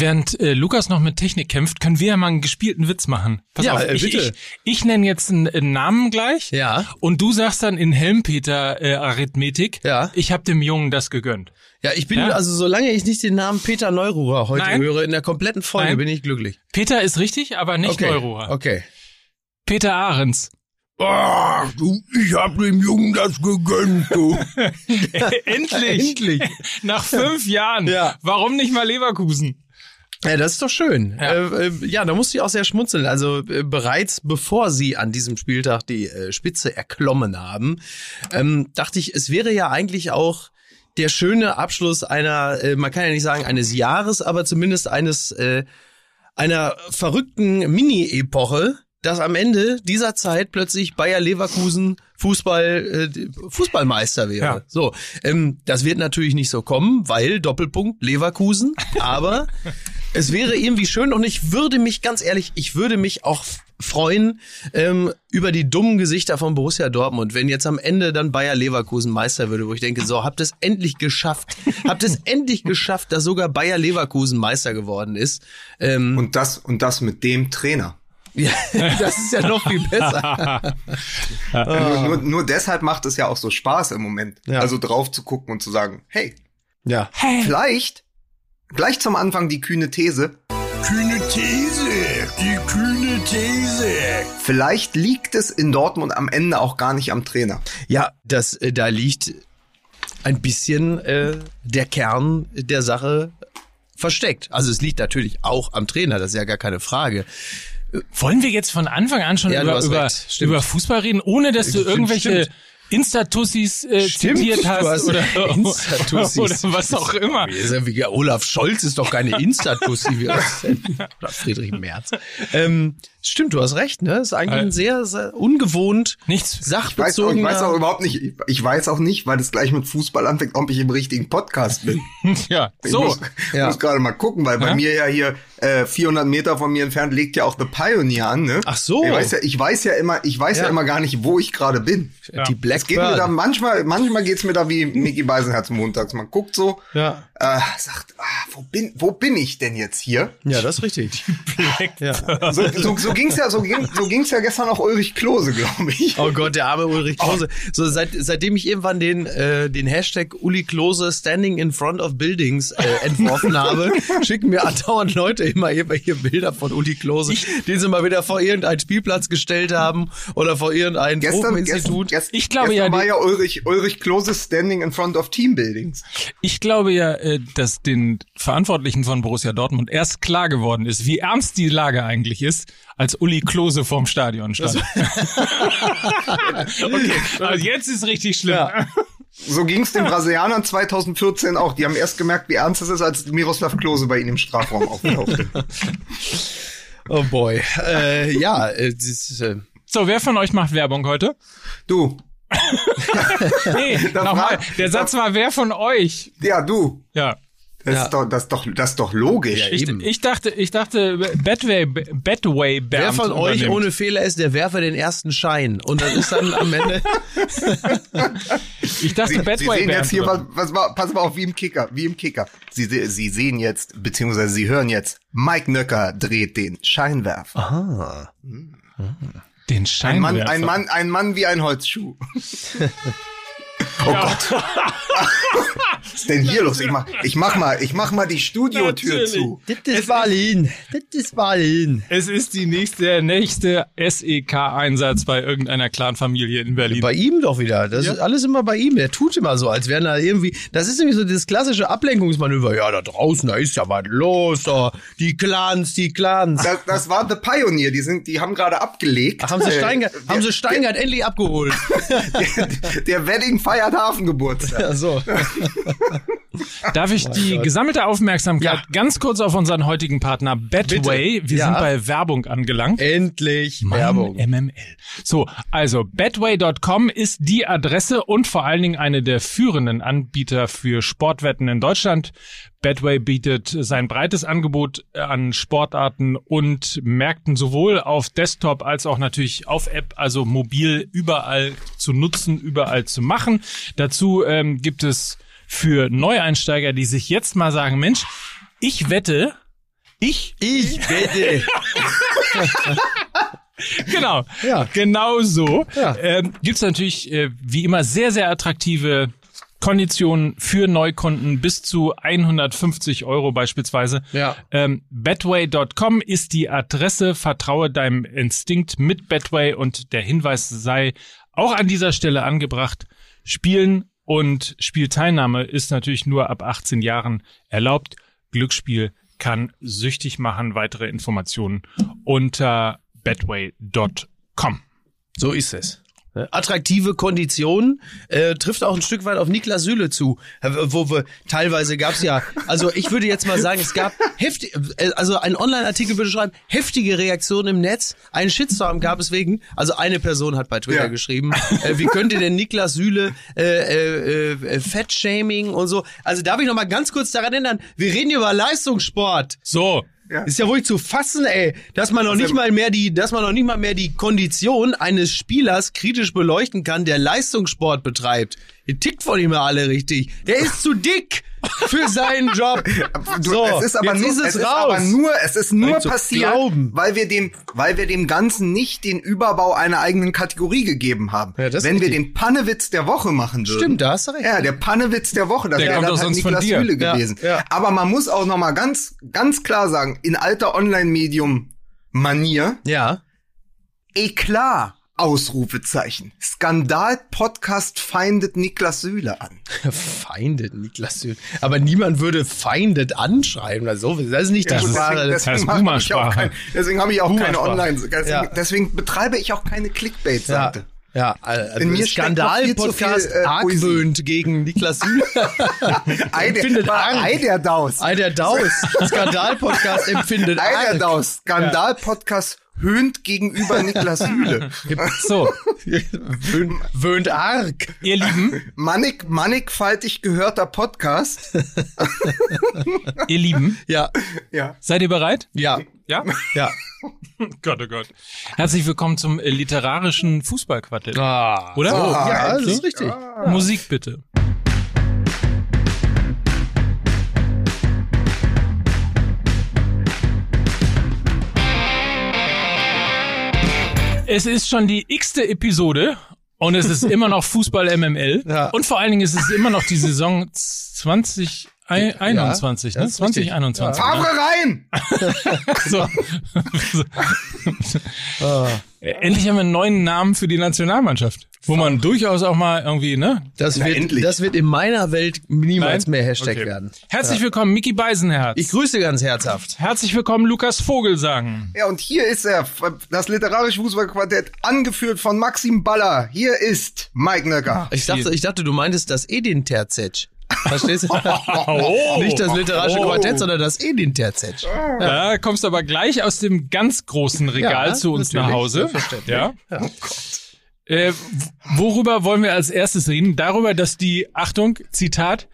während äh, Lukas noch mit Technik kämpft, können wir ja mal einen gespielten Witz machen. Pass Ja, auf, äh, ich, bitte. ich, ich nenne jetzt einen, einen Namen gleich. Ja. Und du sagst dann in Helmpeter äh, Arithmetik, Ja. ich habe dem Jungen das gegönnt. Ja, ich bin, Ja? also solange ich nicht den Namen Peter Neururer heute Nein. höre, in der kompletten Folge Nein. bin ich glücklich. Peter ist richtig, aber nicht okay. Neurohrer. Okay. Peter Ahrens. Ach, du, ich hab dem Jungen das gegönnt, du. Endlich. Endlich. Nach fünf Jahren. Ja. Warum nicht mal Leverkusen? Ja, das ist doch schön. Ja. Äh, äh, ja, da musste ich auch sehr schmunzeln. Also äh, bereits bevor sie an diesem Spieltag die äh, Spitze erklommen haben, ähm, dachte ich, es wäre ja eigentlich auch der schöne Abschluss einer, äh, man kann ja nicht sagen eines Jahres, aber zumindest eines äh, einer verrückten Mini-Epoche, dass am Ende dieser Zeit plötzlich Bayer Leverkusen Fußball äh, Fußballmeister wäre. Ja. So, ähm, das wird natürlich nicht so kommen, weil Doppelpunkt Leverkusen, aber es wäre irgendwie schön und ich würde mich ganz ehrlich, ich würde mich auch freuen ähm, über die dummen Gesichter von Borussia Dortmund, wenn jetzt am Ende dann Bayer Leverkusen Meister würde, wo ich denke, so habt es endlich geschafft, habt es endlich geschafft, dass sogar Bayer Leverkusen Meister geworden ist. Ähm, Und das, und das mit dem Trainer. Ja, das ist ja noch viel besser. Nur, nur, nur deshalb macht es ja auch so Spaß im Moment. Ja. Also drauf zu gucken und zu sagen, hey, Ja. vielleicht, gleich zum Anfang die kühne These, Kühne These, die kühne These. vielleicht liegt es in Dortmund am Ende auch gar nicht am Trainer. Ja, das, äh, da liegt ein bisschen äh, der Kern der Sache versteckt. Also es liegt natürlich auch am Trainer, das ist ja gar keine Frage. Wollen wir jetzt von Anfang an schon Ja, über, über, über Fußball reden, ohne dass du irgendwelche stimmt. Insta-Tussis äh, Stimmt, zitiert hast oder, Insta-Tussis. oder was auch immer. Olaf Scholz ist doch keine Insta-Tussi. Oder Friedrich Merz. Ähm, stimmt, du hast recht, ne? Ist eigentlich ein sehr, sehr ungewohnt Nichts. Ich weiß, auch, ich sachbezogener... weiß auch überhaupt nicht, ich, ich weiß auch nicht, weil das gleich mit Fußball anfängt, ob ich im richtigen Podcast bin. Ja, Ich so. muss, Ja. muss gerade mal gucken, weil bei Ja? mir ja hier äh, 400 Meter von mir entfernt legt ja auch The Pioneer an, ne? Ach so. Ich weiß ja, ich weiß ja immer, ich weiß ja, Ja. immer gar nicht, wo ich gerade bin. die Es Black geht mir da manchmal, manchmal geht's mir da wie Mickey Beisenherz montags. Man guckt so, Ja. äh, sagt, ah, wo bin, wo bin ich denn jetzt hier? ja, das ist richtig. ja. So, so, so ging's ja, so ging, so ging's ja gestern auch Ulrich Klose, glaube ich. Oh Gott, der arme Ulrich Klose. So seit, seitdem ich irgendwann den äh, den Hashtag Uli Klose Standing in Front of Buildings äh, entworfen habe, schicken mir andauernd Leute immer irgendwelche Bilder von Uli Klose, den sie mal wieder vor irgendeinen Spielplatz gestellt haben oder vor irgendein Gestern, gestern, Tropeninstitut. gestern, Ich glaube gestern ja, war die- ja Ulrich, Ulrich Klose standing in front of Teambuildings. Ich glaube ja, äh, dass den Verantwortlichen von Borussia Dortmund erst klar geworden ist, wie ernst die Lage eigentlich ist, als Uli Klose vorm Stadion stand. okay, also jetzt ist richtig schlimm. Ja. So ging's den Brasilianern 2014 auch. Die haben erst gemerkt, wie ernst es ist, als Miroslav Klose bei ihnen im Strafraum auftauchte. Oh boy. Äh, ja, äh, das ist, äh, So, wer von euch macht Werbung heute? Du, Nee, nochmal. Der Satz war, wer von euch? ja, du. Ja. Das, Ja. ist, doch, das, ist, doch, das ist doch logisch. Ja, Ich, Eben. ich dachte, ich dachte, Badway, Badway Bernd wer von euch übernimmt. ohne Fehler ist, der werfe den ersten Schein. Und das ist dann am Ende. Ich dachte, Sie, Sie Badway sehen Bernd jetzt hier, was, was pass mal auf, wie im Kicker, wie im Kicker. Sie, Sie sehen jetzt, beziehungsweise Sie hören jetzt, Mike Nöcker dreht den Scheinwerfer. Ah. den Ein Scheinwerfer. Mann, ein Mann, ein Mann wie ein Holzschuh. Oh Gott. Was ist denn hier los? Ich mach, ich mach mal, ich mach mal die Studiotür Natürlich. zu. Das ist Berlin. Das ist Berlin. Es ist die nächste, der nächste SEK-Einsatz bei irgendeiner Clanfamilie in Berlin. Bei ihm doch wieder. Das ist alles immer bei ihm. Der tut immer so, als wären da irgendwie. Das ist nämlich so das klassische Ablenkungsmanöver. Ja, da draußen, da ist ja was los. Da. Die Clans, die Clans. Das, das war The Pioneer, die sind, die haben gerade abgelegt. Ach, haben sie Äh, Steingart, haben sie Steingart endlich abgeholt. Der, der Wedding feiert Hafengeburtstag. Ja, so. Darf ich die gesammelte Aufmerksamkeit Ja. ganz kurz auf unseren heutigen Partner Badway, wir Ja. sind bei Werbung angelangt. Endlich Mann, Werbung. MML. So, also badway.com ist die Adresse und vor allen Dingen eine der führenden Anbieter für Sportwetten in Deutschland. Badway bietet sein breites Angebot an Sportarten und Märkten sowohl auf Desktop als auch natürlich auf App, also mobil überall zu nutzen, überall zu machen. Dazu ähm, gibt es für Neueinsteiger, die sich jetzt mal sagen, Mensch, ich wette Ich? Ich bitte. genau. Ja. Genau so. Ja. Ähm, Gibt es natürlich äh, wie immer sehr, sehr attraktive Konditionen für Neukunden bis zu 150 Euro beispielsweise. Ja. Ähm, Betway.com ist die Adresse. Vertraue deinem Instinkt mit Betway und der Hinweis sei auch an dieser Stelle angebracht. Spielen und Spielteilnahme ist natürlich nur ab 18 Jahren erlaubt. Glücksspiel kann süchtig machen. Weitere Informationen unter betway.com. So ist es. Attraktive Konditionen äh, trifft auch ein Stück weit auf Niklas Süle zu, wo wir teilweise gab's ja, also ich würde jetzt mal sagen, es gab heftig, äh, also ein Online-Artikel würde schreiben, heftige Reaktionen im Netz, einen Shitstorm gab es wegen, also eine Person hat bei Twitter Ja. geschrieben, äh, wie könnte denn Niklas Süle äh, äh, äh, Fettshaming und so, also darf ich noch mal ganz kurz daran erinnern, wir reden hier über Leistungssport. So, Ist ja wohl zu fassen, ey, dass man noch nicht mal mehr die, dass man noch nicht mal mehr die Kondition eines Spielers kritisch beleuchten kann, der Leistungssport betreibt. Ihr tickt von ihm ja alle richtig. Der ist zu dick für seinen Job. Du, So, es ist aber jetzt nur, ist es es ist aber nur, es ist nur zu passiert, glauben. weil wir dem, weil wir dem Ganzen nicht den Überbau einer eigenen Kategorie gegeben haben. Ja, Wenn wir den Pannewitz der Woche machen würden. Stimmt, da hast du recht. Ja, der Pannewitz der Woche, das Der wäre dann doch halt Niklas. Süle Ja, gewesen. ja. Aber man muss auch noch mal ganz, ganz klar sagen, in alter Online-Medium-Manier, Ja. Eklat, Ausrufezeichen. Skandal-Podcast feindet Niklas Süle an. Feindet Niklas Süle. Aber niemand würde feindet anschreiben. Also, das ist nicht die Das ist- Sprache. das heißt mache ich auch kein, deswegen habe ich auch keine. Online. Deswegen, Ja. deswegen betreibe ich auch keine ja. Clickbait-Seite. Ja, also In mir Skandal-Podcast äh, Poesie. argwöhnt gegen Niklas Süle. Empfindet Angst. Ei, der Daus. Ei, der Daus. Skandal-Podcast empfindet Ei, der. Daus. Skandal-Podcast höhnt gegenüber Niklas Süle. so, Wöhnt, wöhnt arg. ihr Lieben, Mannig, mannigfaltig gehörter Podcast. ihr Lieben, Ja, Ja. seid ihr bereit? ja, Ja? ja. Gott, oh Gott. Herzlich willkommen zum äh, literarischen Fußballquartett. Ah, Oder? So, ja, das So? ist richtig. Musik bitte. Es ist schon die x-te Episode und es ist immer noch Fußball MML. Ja. Und vor allen Dingen ist es immer noch die Saison 2021, Ja, ne? das ist richtig. 2021. Favre rein! So. Ah, Äh, Endlich haben wir einen neuen Namen für die Nationalmannschaft, wo man durchaus auch mal irgendwie, ne? das, Na, wird, endlich. das wird in meiner Welt niemals Nein? mehr Hashtag Okay. werden. Herzlich willkommen, Mickey Beisenherz. Ich grüße ganz herzhaft. Herzlich willkommen, Lukas Vogelsang. Ja, und hier ist er, das literarische Fußballquartett, angeführt von Maxim Baller. Hier ist Mike Nöcker. Ich dachte, ich dachte, du meintest das Edin Terzic. Verstehst du? Oh. Nicht das literarische Oh. Quartett, sondern das Edin Terzic. Da kommst du aber gleich aus dem ganz großen Regal Ja, zu uns nach Hause. selbstverständlich. Ja. Äh, worüber wollen wir als erstes reden? Darüber, dass die, Achtung, Zitat,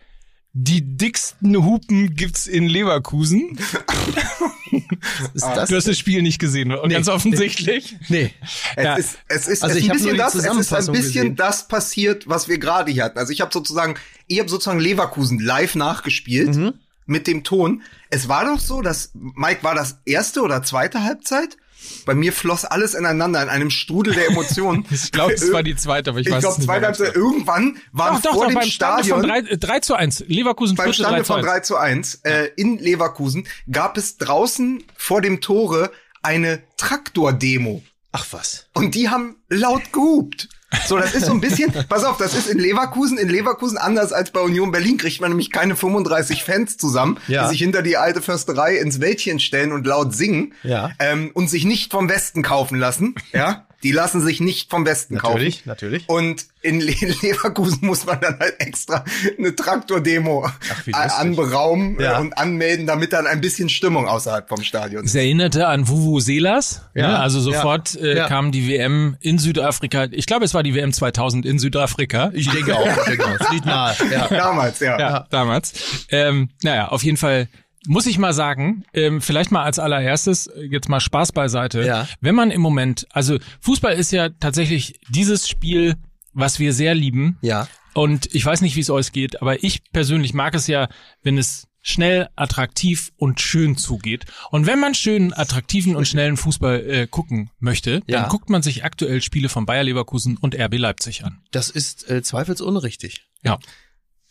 die dicksten Hupen gibt's in Leverkusen. Ist das? Du hast das Spiel nicht gesehen, und ganz offensichtlich. Nee. Es Ja. ist, es ist, Also es ich ein bisschen das, es ist ein bisschen gesehen. das passiert, was wir gerade hier hatten. Also ich habe sozusagen, ich habe sozusagen Leverkusen live nachgespielt Mhm. mit dem Ton. Es war doch so, dass Mike war das erste oder zweite Halbzeit. Bei mir floss alles ineinander in einem Strudel der Emotionen. Ich glaube, es war die zweite, aber ich, Ich weiß glaube, es nicht zweite ganz Halbzeit. genau. Irgendwann waren Doch, doch, vor doch, dem beim Stande Stadion von 3, 3 zu 1. Leverkusen beim 3 Stande zu von 1. 3 zu 1 äh, in Leverkusen gab es draußen vor dem Tore eine Traktor-Demo. Ach was. Und die haben laut gehupt. So, das ist so ein bisschen, pass auf, das ist in Leverkusen, in Leverkusen anders als bei Union Berlin kriegt man nämlich keine 35 Fans zusammen, Ja. die sich hinter die alte Försterei ins Wäldchen stellen und laut singen Ja. ähm, und sich nicht vom Westen kaufen lassen. Ja, die lassen sich nicht vom Westen Natürlich, kaufen. natürlich. Und in Le Leverkusen muss man dann halt extra eine Traktordemo anberaumen Ja. und anmelden, damit dann ein bisschen Stimmung außerhalb vom Stadion ist. Es erinnerte an Vuvu Selas. Ja, ne? Also sofort ja, äh, ja. kam die WM in Südafrika. Ich glaube, es war die WM 2000 in Südafrika. Ich denke auch. Ich denke auch. Liegt nahe. Ja. Damals, ja. ja, damals. Ähm, naja, auf jeden Fall muss ich mal sagen, ähm, vielleicht mal als allererstes, äh, jetzt mal Spaß beiseite. Ja. Wenn man im Moment, also Fußball ist ja tatsächlich dieses Spiel, was wir sehr lieben. Ja. Und ich weiß nicht, wie es euch geht, aber ich persönlich mag es ja, wenn es schnell, attraktiv und schön zugeht. Und wenn man schönen, attraktiven und schnellen Fußball äh, gucken möchte, Ja. dann guckt man sich aktuell Spiele von Bayer Leverkusen und RB Leipzig an. Das ist äh, zweifelsohne richtig. Ja.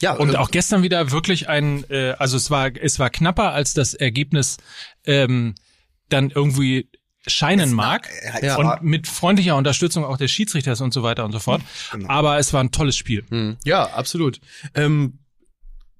Ja, Und äh, auch gestern wieder wirklich ein, äh, also es war, es war knapper, als das Ergebnis ähm, dann irgendwie scheinen mag. Ja. Und mit freundlicher Unterstützung auch des Schiedsrichters und so weiter und so fort. Genau. Aber es war ein tolles Spiel. hm, ja, absolut. Ähm,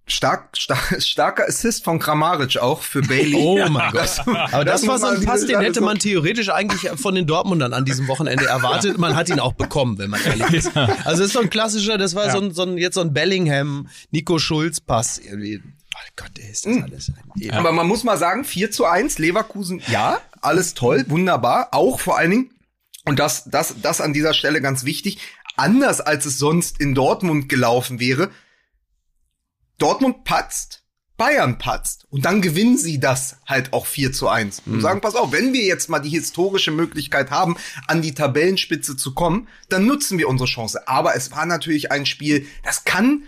Stark, stark, starker Assist von Kramaric auch für Bailey. Oh mein Gott. Aber das, Das war so ein Pass, den hätte man theoretisch eigentlich von den Dortmundern an diesem Wochenende erwartet. Man hat ihn auch bekommen, wenn man ehrlich ist. Also das ist so ein klassischer, das war Ja. so, ein, so ein jetzt so ein Bellingham, Nico Schulz Pass irgendwie. Oh Gott, ey, ist das alles ein Aber man muss mal sagen, 4 zu 1, Leverkusen, ja, alles toll, wunderbar. Auch vor allen Dingen, und das, das, das an dieser Stelle ganz wichtig, anders als es sonst in Dortmund gelaufen wäre, Dortmund patzt, Bayern patzt. Und dann gewinnen sie das halt auch 4 zu 1. Und sagen, pass auf, wenn wir jetzt mal die historische Möglichkeit haben, an die Tabellenspitze zu kommen, dann nutzen wir unsere Chance. Aber es war natürlich ein Spiel, das kann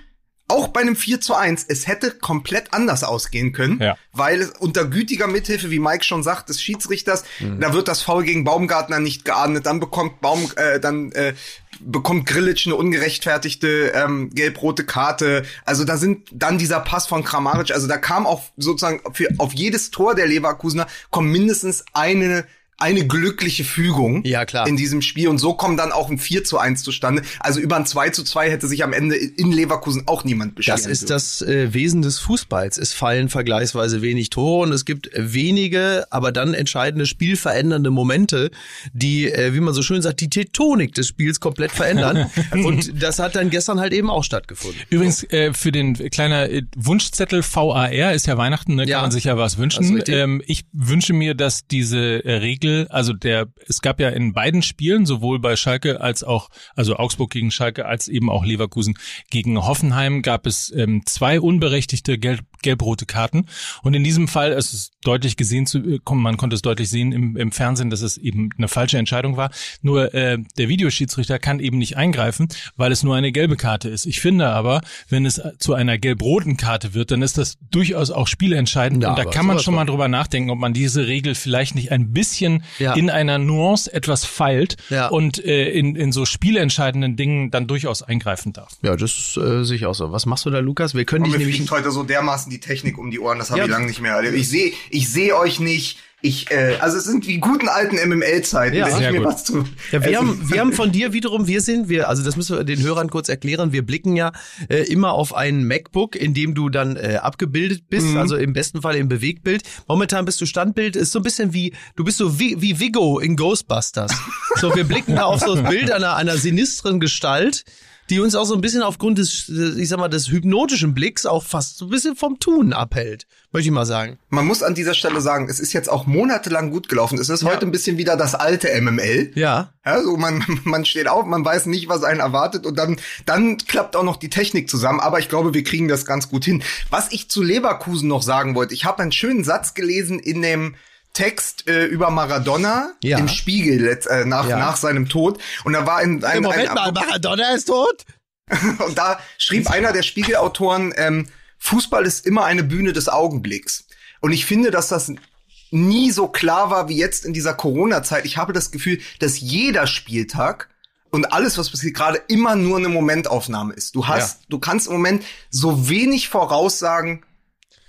auch bei einem 4 zu 1, es hätte komplett anders ausgehen können, Ja. weil es unter gütiger Mithilfe, wie Mike schon sagt, des Schiedsrichters, da wird das Foul gegen Baumgartner nicht geahndet, dann bekommt Baum, äh, dann äh, bekommt Grillitsch eine ungerechtfertigte ähm, gelb-rote Karte. Also da sind dann dieser Pass von Kramaric, also da kam auch sozusagen für auf jedes Tor der Leverkusener kommt mindestens eine eine glückliche Fügung Ja, klar. in diesem Spiel und so kommt dann auch ein 4 zu 1 zustande. Also über ein 2 zu 2 hätte sich am Ende in Leverkusen auch niemand beschweren Das ist dürfen. das äh, Wesen des Fußballs. Es fallen vergleichsweise wenig Tore und es gibt wenige, aber dann entscheidende spielverändernde Momente, die, äh, wie man so schön sagt, die Tektonik des Spiels komplett verändern. und das hat dann gestern halt eben auch stattgefunden. Übrigens, äh, für den kleiner äh, Wunschzettel VAR ist ja Weihnachten, ne, Ja. kann man sich ja was wünschen. Ähm, ich wünsche mir, dass diese äh, Regel, also der, es gab ja in beiden Spielen, sowohl bei Schalke als auch, also Augsburg gegen Schalke, als eben auch Leverkusen gegen Hoffenheim, gab es ähm, zwei unberechtigte gelb, gelb-rote Karten. Und in diesem Fall, es ist deutlich gesehen zu, äh, man konnte es deutlich sehen im, im Fernsehen, dass es eben eine falsche Entscheidung war. Nur äh, der Videoschiedsrichter kann eben nicht eingreifen, weil es nur eine gelbe Karte ist. Ich finde aber, wenn es zu einer gelb-roten Karte wird, dann ist das durchaus auch spielentscheidend. Ja, und da kann man schon mal drüber nachdenken, ob man diese Regel vielleicht nicht ein bisschen Ja. in einer Nuance etwas feilt Ja. und äh, in, in so spielentscheidenden Dingen dann durchaus eingreifen darf. Ja, das äh, sehe ich auch so. Was machst du da, Lukas? Wir können Und dich nämlich heute so dermaßen die Technik um die Ohren, das habe Ja. ich lange nicht mehr. erlebt. Ich sehe ich sehe euch nicht. Ich, äh, also es sind wie guten alten MML-Zeiten, Ja. wenn ich mir gut. was zu. Ja, wir, also, haben, wir haben von dir wiederum, wir sind, wir, also das müssen wir den Hörern kurz erklären, wir blicken ja äh, immer auf ein MacBook, in dem du dann äh, abgebildet bist, Mhm. also im besten Fall im Bewegtbild. Momentan bist du Standbild, ist so ein bisschen wie, du bist so wie, wie Vigo in Ghostbusters. So, wir blicken da auf so das Bild einer, einer sinistren Gestalt, die uns auch so ein bisschen aufgrund des, ich sag mal, des hypnotischen Blicks auch fast so ein bisschen vom Tun abhält, möchte ich mal sagen. Man muss an dieser Stelle sagen, es ist jetzt auch monatelang gut gelaufen. Es ist heute ein bisschen wieder das alte MML. Ja. Ja, so man, man steht auf, man weiß nicht, was einen erwartet und dann, dann klappt auch noch die Technik zusammen. Aber ich glaube, wir kriegen das ganz gut hin. Was ich zu Leverkusen noch sagen wollte, ich habe einen schönen Satz gelesen in dem Text äh, über Maradona Ja. im Spiegel letzt, äh, nach, Ja. nach seinem Tod. Und da war ein, ein, Moment ein mal, Maradona ist tot? und da schrieb einer der Spiegelautoren, ähm, Fußball ist immer eine Bühne des Augenblicks. Und ich finde, dass das nie so klar war wie jetzt in dieser Corona-Zeit. Ich habe das Gefühl, dass jeder Spieltag und alles, was passiert, gerade immer nur eine Momentaufnahme ist. Du hast, du kannst im Moment so wenig voraussagen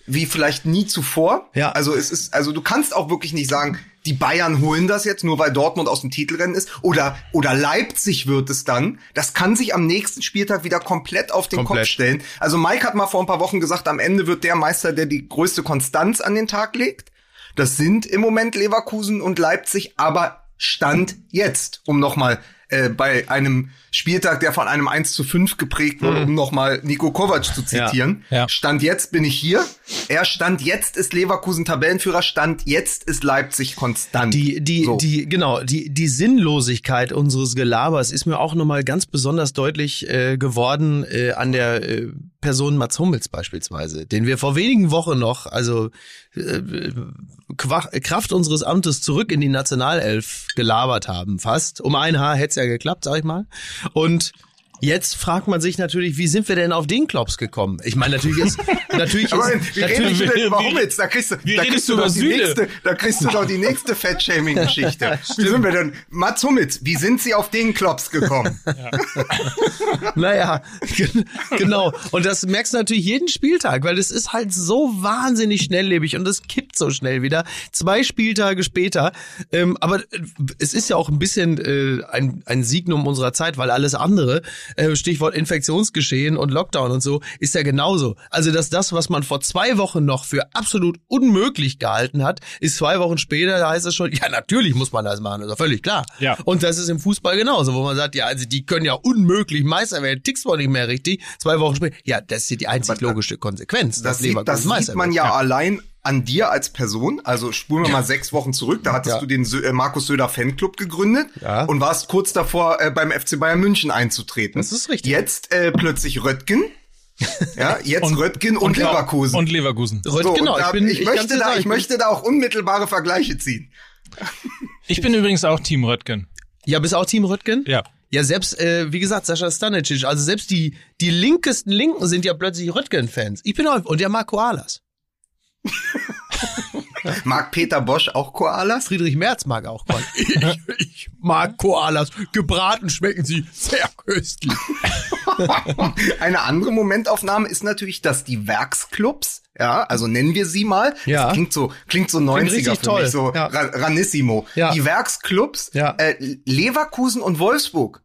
wie vielleicht nie zuvor. Ja. Also es ist, also du kannst auch wirklich nicht sagen, die Bayern holen das jetzt nur weil Dortmund aus dem Titelrennen ist oder oder Leipzig wird es dann. Das kann sich am nächsten Spieltag wieder komplett auf den Komplett. Kopf stellen. Also Mike hat mal vor ein paar Wochen gesagt, am Ende wird der Meister, der die größte Konstanz an den Tag legt. Das sind im Moment Leverkusen und Leipzig, aber Stand jetzt, um nochmal äh, bei einem Spieltag, der von einem 1 zu 5 geprägt wurde, um nochmal Nico Kovac zu zitieren. Ja. Stand jetzt bin ich hier. Er Stand jetzt ist Leverkusen Tabellenführer. Stand jetzt ist Leipzig konstant. Die, die, So. die, genau, die, die Sinnlosigkeit unseres Gelabers ist mir auch nochmal ganz besonders deutlich äh, geworden äh, an der äh, Person Mats Hummels beispielsweise, den wir vor wenigen Wochen noch, also äh, Kraft unseres Amtes zurück in die Nationalelf gelabert haben, fast. Um ein Haar hätte es ja geklappt, sag ich mal. Und Jetzt fragt man sich natürlich, wie sind wir denn auf den Klops gekommen? Ich meine, natürlich ist, natürlich ist, wie natürlich, denn, wie- warum jetzt? Da kriegst du, da kriegst du doch die nächste, da kriegst du doch die nächste Fettshaming-Geschichte. Wie sind wir denn? Mats Hummels, wie sind Sie auf den Klops gekommen? naja, gen- genau. Und das merkst du natürlich jeden Spieltag, weil es ist halt so wahnsinnig schnelllebig und es kippt so schnell wieder. Zwei Spieltage später. Ähm, aber es ist ja auch ein bisschen äh, ein, ein Signum unserer Zeit, weil alles andere, äh, Stichwort Infektionsgeschehen und Lockdown und so, ist ja genauso. Also, dass das, was man vor zwei Wochen noch für absolut unmöglich gehalten hat, ist zwei Wochen später, da heißt es schon, ja, natürlich muss man das machen, ist doch völlig klar. Ja. Und das ist im Fußball genauso, wo man sagt, ja, also die können ja unmöglich Meister werden, tickst wohl nicht mehr richtig. Zwei Wochen später, ja, das ist die einzig logische Konsequenz. Das, dass sieht, das sieht man wird. ja, allein an dir als Person. Also spulen wir mal sechs Wochen zurück. Da hattest Ja. du den Sö äh, Markus Söder Fanclub gegründet Ja. und warst kurz davor, äh, beim FC Bayern München einzutreten. Das ist richtig. Jetzt äh, plötzlich Röttgen. Ja, jetzt Röttgen und, Leverkusen. Und Leverkusen. Röth, So, genau, und da, ich bin, ich, möchte da, sagen, ich möchte da auch unmittelbare Vergleiche ziehen. Ich bin übrigens auch Team Röttgen. Ja, bist auch Team Röttgen? Ja. Ja, selbst, äh, wie gesagt, Sascha Stanicic, also selbst die, die linkesten Linken sind ja plötzlich Röttgen-Fans. Ich bin auch, und der mag Koalas. Mag Peter Bosch auch Koalas? Friedrich Merz mag auch Koalas. ich, ich mag Koalas. Gebraten schmecken sie sehr köstlich. Eine andere Momentaufnahme ist natürlich, dass die Werksclubs, ja, also nennen wir sie mal, Ja. das klingt so, klingt so 90er richtig für toll. mich, so Ja. Ra- Ranissimo. Ja. Die Werksclubs, Ja. äh, Leverkusen und Wolfsburg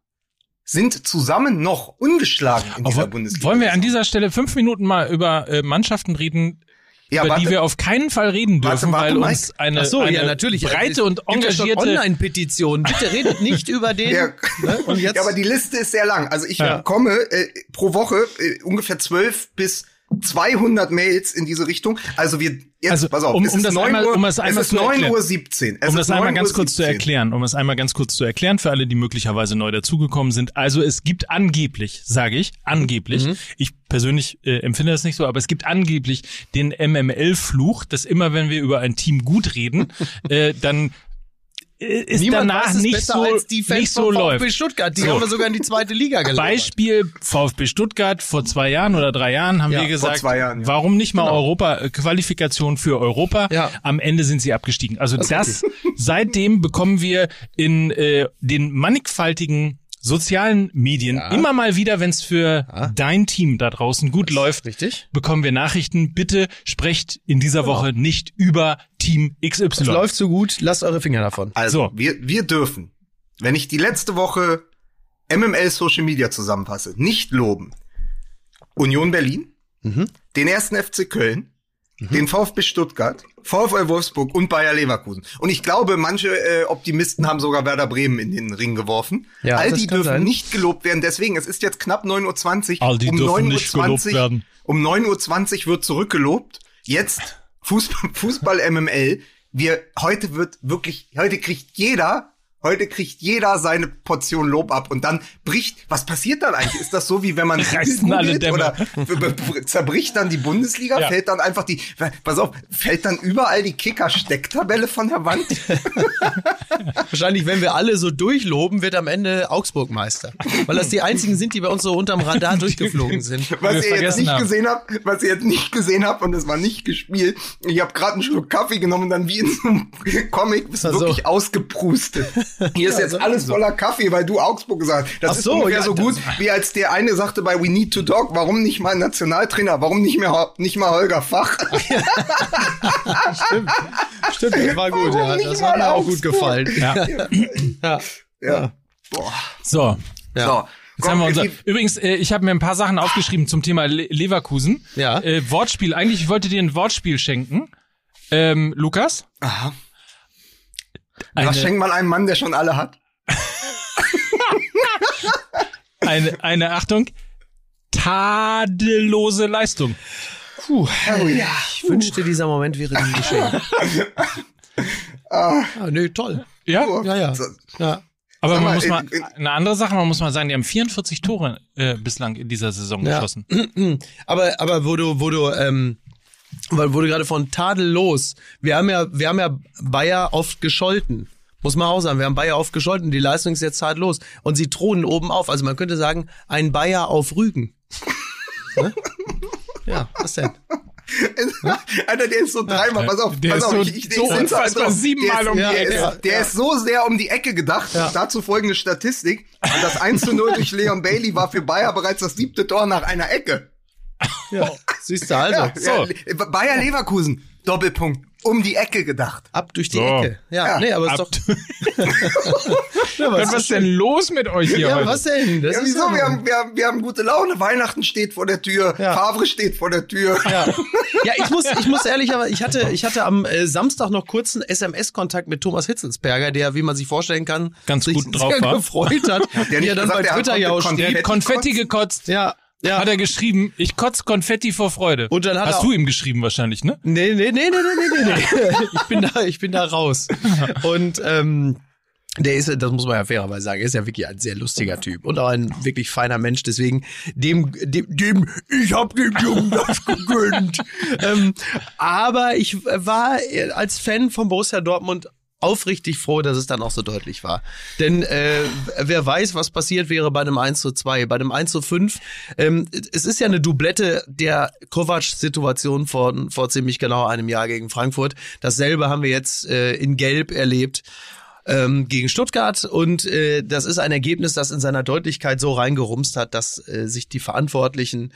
sind zusammen noch ungeschlagen in dieser Aber Bundesliga. wollen wir an dieser Stelle fünf Minuten mal über äh, Mannschaften reden, ja, über warte, die wir auf keinen Fall reden Warte, dürfen, warte, weil Mike. uns eine, so, eine ja, natürlich. breite und engagierte Online-Petitionen. Bitte redet nicht über den. Ja. Ne? Und jetzt, ja, aber die Liste ist sehr lang. Also ich Ja. bekomme äh, pro Woche äh, ungefähr 12 bis 200 Mails in diese Richtung. Also wir jetzt Also, pass auf, um- es um ist das 9 einmal- Uhr, um das einmal es ist zu 9 erklären. Uhr 17. Es um ist das einmal 9 ganz Uhr kurz zu 17. erklären, um es einmal ganz kurz zu erklären für alle, die möglicherweise neu dazugekommen sind. Also es gibt angeblich, sage ich, angeblich, Mhm. ich persönlich äh, empfinde das nicht so, aber es gibt angeblich den MML-Fluch, dass immer wenn wir über ein Team gut reden, äh, dann ist niemand danach weiß es nicht so, als die Fans nicht so von läuft. VfB Stuttgart. Die So. haben wir sogar in die zweite Liga gelaufen. Beispiel VfB Stuttgart vor zwei Jahren oder drei Jahren haben Ja, wir gesagt, Jahren, ja. warum nicht mal Europa äh, Qualifikation für Europa? Ja. Am Ende sind sie abgestiegen. Also Das das, seitdem bekommen wir in äh, den mannigfaltigen sozialen Medien Ja. immer mal wieder, wenn es für dein Team da draußen gut läuft, Richtig. bekommen wir Nachrichten. Bitte sprecht in dieser Woche nicht über Team XY. Es läuft so gut, lasst eure Finger davon. Also, So. wir, wir dürfen, wenn ich die letzte Woche MML Social Media zusammenfasse, nicht loben. Union Berlin, Mhm. den ersten FC Köln, den VfB Stuttgart, VfL Wolfsburg und Bayer Leverkusen. Und ich glaube, manche äh, Optimisten haben sogar Werder Bremen in den Ring geworfen. Ja, All die dürfen sein. nicht gelobt werden. Deswegen, es ist jetzt knapp 9.20 Uhr. All die um dürfen 9.20 nicht gelobt werden. Um 9.20 Uhr wird zurückgelobt. Jetzt Fußball, Fußball MML. Wir, heute wird wirklich, heute kriegt jeder, heute kriegt jeder seine Portion Lob ab und dann bricht, was passiert dann eigentlich? Ist das so, wie wenn man Reißen alle googelt Dämme. oder zerbricht dann die Bundesliga? Ja. Fällt dann einfach die, pass auf, fällt dann überall die Kicker-Stecktabelle von der Wand? Wahrscheinlich, wenn wir alle so durchloben, wird am Ende Augsburg Meister. Weil das die einzigen sind, die bei uns so unterm Radar durchgeflogen sind. Was ihr jetzt nicht haben. gesehen habt, was ihr jetzt nicht gesehen habt und es war nicht gespielt. Ich habe gerade einen Schluck Kaffee genommen und dann wie in so einem Comic bist du wirklich ausgeprustet. Hier ist Ja, jetzt alles so. voller Kaffee, weil du Augsburg gesagt hast. Das Ach ist so, ungefähr ja, so gut, wie als der eine sagte bei We Need to Talk, warum nicht mal Nationaltrainer, warum nicht mehr nicht mal Holger Fach? Stimmt, stimmt, das war gut, Warum ja. Das hat mir auch gut gefallen. Ja. Ja. ja. Boah. So. Ja. So. Jetzt haben wir unser, übrigens, äh, ich habe mir ein paar Sachen aufgeschrieben zum Thema Le Leverkusen. Ja. Äh, Wortspiel. Eigentlich, ich wollte dir ein Wortspiel schenken. Ähm, Lukas? Aha. Eine, Was schenkt man einem Mann, der schon alle hat? eine, eine Achtung. Tadellose Leistung. Puh, ich wünschte, dieser Moment wäre nie geschehen. ah, nee, toll. Ja? Ja, ja. So. ja. Aber man mal, muss mal, in- in- eine andere Sache, man muss mal sagen, die haben 44 Tore äh, bislang in dieser Saison Ja. geschossen. Aber, aber wo du, wo du, ähm, weil du gerade von tadellos, wir haben ja, wir haben ja Bayer oft gescholten. Muss man auch sagen, wir haben Bayer aufgescholten, die Leistung ist jetzt zeitlos. Und sie thronen oben auf. Also man könnte sagen, ein Bayer auf Rügen. Ne? ja, was denn? Alter, der ist so dreimal, pass auf, Der pass ist auf, so- ich, ich, so ich sitze unfassbar also- siebenmal der um ist, die der Ecke. Ist, der ist so sehr um die Ecke gedacht. Dazu folgende Statistik. Das 1 zu 0 durch Leon Bailey war für Bayer bereits das siebte Tor nach einer Ecke. Ja, siehst du also. Ja, so. ja, Bayer Leverkusen, Doppelpunkt, um die Ecke gedacht. Ab durch die So. Ecke. Ja, Ja, nee, aber ist doch. ja, Was ist denn los mit euch hier Ja, heute? was denn? Das Ja, ist wieso? ja- Wir haben, wir, haben, wir haben gute Laune. Weihnachten steht vor der Tür. Ja. Favre steht vor der Tür. Ja. ja, ich muss, ich muss ehrlich, aber ich hatte, ich hatte am äh, Samstag noch kurzen SMS-Kontakt mit Thomas Hitzelsberger, der, wie man sich vorstellen kann, Ganz sich gut drauf sehr war. gefreut hat, der wie er nicht dann bei gesagt, hat Twitter ja auch Der Konfetti gekotzt. Ja, ja. Hat er geschrieben, ich kotz Konfetti vor Freude. Und dann hat Hast er- du ihm geschrieben wahrscheinlich, ne? Nee, nee, nee, nee, nee, nee, nee, nee. Ich bin da, ich bin da raus. Und ähm, der ist, das muss man ja fairerweise sagen, er ist ja wirklich ein sehr lustiger Typ und auch ein wirklich feiner Mensch. Deswegen dem, dem, dem ich hab dem Jungen das gegönnt. ähm, aber ich war als Fan von Borussia Dortmund aufrichtig froh, dass es dann auch so deutlich war. Denn äh, wer weiß, was passiert wäre bei einem 1 zu 2, bei einem 1 zu 5. Ähm, es ist ja eine Doublette der Kovac-Situation vor, vor ziemlich genau einem Jahr gegen Frankfurt. Dasselbe haben wir jetzt äh, in Gelb erlebt ähm, gegen Stuttgart und äh, das ist ein Ergebnis, das in seiner Deutlichkeit so reingerumst hat, dass äh, sich die Verantwortlichen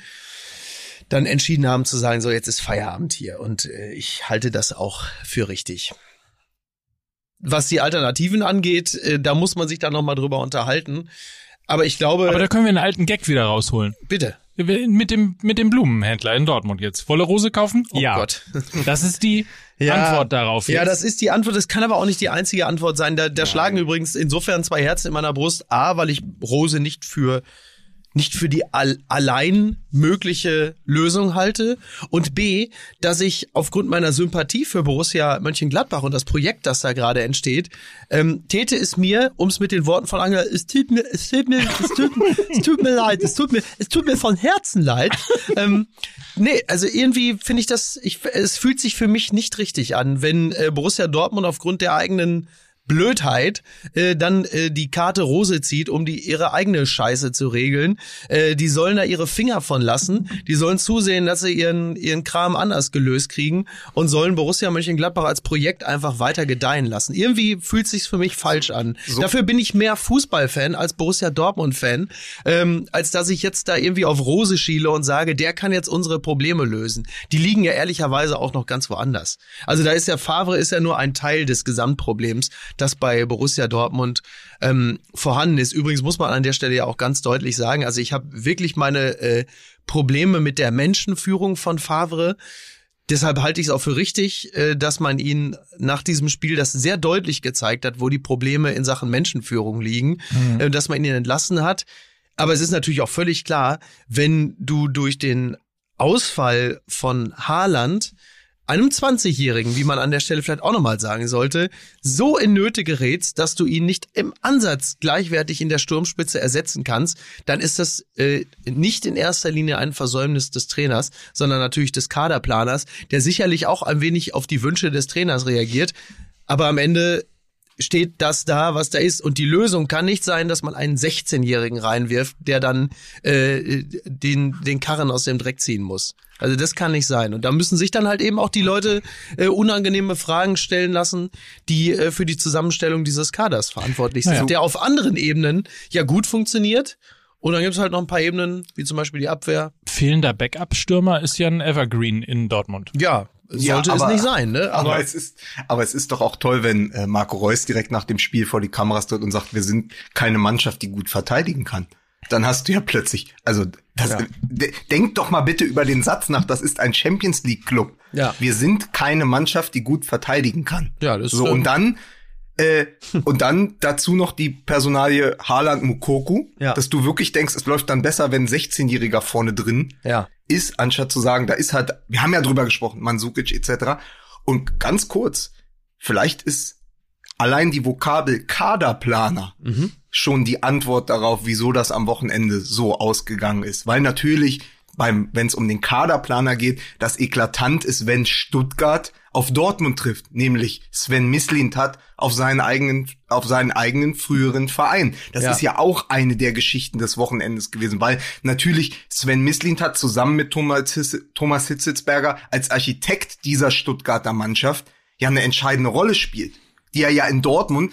dann entschieden haben zu sagen, so jetzt ist Feierabend hier und äh, ich halte das auch für richtig. Was die Alternativen angeht, äh, da muss man sich dann nochmal drüber unterhalten. Aber ich glaube, Aber da können wir einen alten Gag wieder rausholen. bitte. Wir- Mit dem, mit dem Blumenhändler in Dortmund jetzt. Volle Rose kaufen? Oh ja. Gott. Das ist die Ja. Antwort darauf. Ja, jetzt. das ist die Antwort. Das kann aber auch nicht die einzige Antwort sein. Da, da schlagen übrigens insofern zwei Herzen in meiner Brust. A, weil ich Rose nicht für nicht für die all, allein mögliche Lösung halte und B, dass ich aufgrund meiner Sympathie für Borussia Mönchengladbach und das Projekt, das da gerade entsteht, ähm, täte es mir, um es mit den Worten von Angela, es tut mir, es tut mir, es tut, es tut mir leid, es tut mir, es tut mir von Herzen leid. ähm, nee, also irgendwie finde ich das, ich, es fühlt sich für mich nicht richtig an, wenn äh, Borussia Dortmund aufgrund der eigenen Blödheit äh, dann äh, die Karte Rose zieht, um die ihre eigene Scheiße zu regeln. Äh, die sollen da ihre Finger von lassen. Die sollen zusehen, dass sie ihren ihren Kram anders gelöst kriegen und sollen Borussia Mönchengladbach als Projekt einfach weiter gedeihen lassen. Irgendwie fühlt sich's für mich falsch an. Dafür bin ich mehr Fußballfan als Borussia Dortmund Fan, ähm, als dass ich jetzt da irgendwie auf Rose schiele und sage, der kann jetzt unsere Probleme lösen. Die liegen ja ehrlicherweise auch noch ganz woanders. Also da ist ja Favre ist ja nur ein Teil des Gesamtproblems, das bei Borussia Dortmund ähm, vorhanden ist. Übrigens muss man an der Stelle ja auch ganz deutlich sagen, also ich habe wirklich meine äh, Probleme mit der Menschenführung von Favre. Deshalb halte ich es auch für richtig, äh, dass man ihn nach diesem Spiel das sehr deutlich gezeigt hat, wo die Probleme in Sachen Menschenführung liegen, äh, dass man ihn entlassen hat. Aber es ist natürlich auch völlig klar, wenn du durch den Ausfall von Haaland einem 20-Jährigen, wie man an der Stelle vielleicht auch nochmal sagen sollte, so in Nöte gerätst, dass du ihn nicht im Ansatz gleichwertig in der Sturmspitze ersetzen kannst, dann ist das äh, nicht in erster Linie ein Versäumnis des Trainers, sondern natürlich des Kaderplaners, der sicherlich auch ein wenig auf die Wünsche des Trainers reagiert. Aber am Ende steht das da, was da ist. Und die Lösung kann nicht sein, dass man einen 16-Jährigen reinwirft, der dann äh, den, den Karren aus dem Dreck ziehen muss. Also das kann nicht sein. Und da müssen sich dann halt eben auch die Leute äh, unangenehme Fragen stellen lassen, die äh, für die Zusammenstellung dieses Kaders verantwortlich sind, Naja. der auf anderen Ebenen ja gut funktioniert. Und dann gibt es halt noch ein paar Ebenen, wie zum Beispiel die Abwehr. Fehlender Backup-Stürmer ist ja ein Evergreen in Dortmund. Ja, Ja, sollte aber- es nicht sein, ne? Aber, es ist, aber es ist doch auch toll, wenn äh, Marco Reus direkt nach dem Spiel vor die Kameras tritt und sagt, wir sind keine Mannschaft, die gut verteidigen kann. Dann hast du ja plötzlich, also das, Ja. de- denk doch mal bitte über den Satz nach, das ist ein Champions League Club. Ja. Wir sind keine Mannschaft, die gut verteidigen kann. Ja, das so ähm, und dann äh, und dann dazu noch die Personalie Haaland Mukoku, Ja. dass du wirklich denkst, es läuft dann besser, wenn ein 16-Jähriger vorne drin ja. ist, anstatt zu sagen, da ist halt, wir haben ja drüber gesprochen, Mansukic etc. Und ganz kurz, vielleicht ist allein die Vokabel Kaderplaner Mhm. schon die Antwort darauf, wieso das am Wochenende so ausgegangen ist. Weil natürlich beim, wenn es um den Kaderplaner geht, das eklatant ist, wenn Stuttgart auf Dortmund trifft, nämlich Sven Mislint hat auf seinen eigenen, auf seinen eigenen früheren Verein. Das Ja. ist ja auch eine der Geschichten des Wochenendes gewesen, weil natürlich Sven Mislint hat zusammen mit Thomas, Hisse, Thomas Hitzitzberger als Architekt dieser Stuttgarter Mannschaft ja eine entscheidende Rolle spielt, die er ja in Dortmund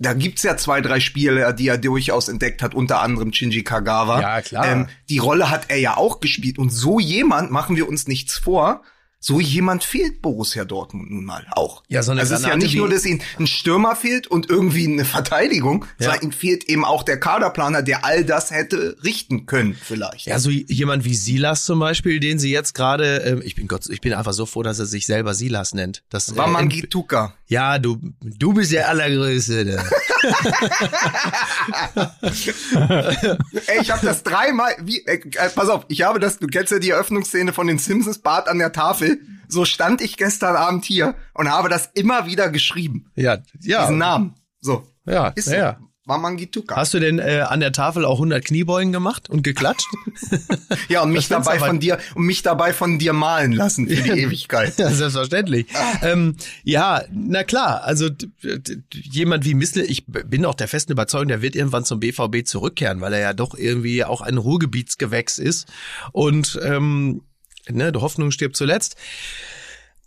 da gibt's ja zwei, drei Spieler, die er durchaus entdeckt hat, unter anderem Shinji Kagawa. Ja, klar. Ähm, die Rolle hat er ja auch gespielt. Und so jemand, machen wir uns nichts vor, so jemand fehlt Borussia Dortmund nun mal auch. Ja, so eine also es ist ja nicht nur, dass ihnen ein Stürmer fehlt und irgendwie eine Verteidigung, Ja. sondern ihnen fehlt eben auch der Kaderplaner, der all das hätte richten können, vielleicht. Ja, so jemand wie Silas zum Beispiel, den sie jetzt gerade, ähm, ich bin Gott, ich bin einfach so froh, dass er sich selber Silas nennt. Das, äh, Wamangituka. ja, du, du bist der Allergrößte. Ne? Ey, ich habe das dreimal, wie, äh, äh, pass auf, ich habe das, du kennst ja die Eröffnungsszene von den Simpsons Bart an der Tafel. So stand ich gestern Abend hier und habe das immer wieder geschrieben. Ja, ja. Diesen Namen. So. Ja, Ist ja, ja. Wamangituka. Hast du denn äh, an der Tafel auch 100 Kniebeugen gemacht und geklatscht? Ja, und mich Das dabei von dir, und mich dabei von dir malen lassen für die Ewigkeit. Ja, selbstverständlich. Ähm, ja, na klar, also jemand wie Missle, ich bin auch der festen Überzeugung, der wird irgendwann zum BVB zurückkehren, weil er ja doch irgendwie auch ein Ruhrgebietsgewächs ist. Und ähm, ne, die Hoffnung stirbt zuletzt.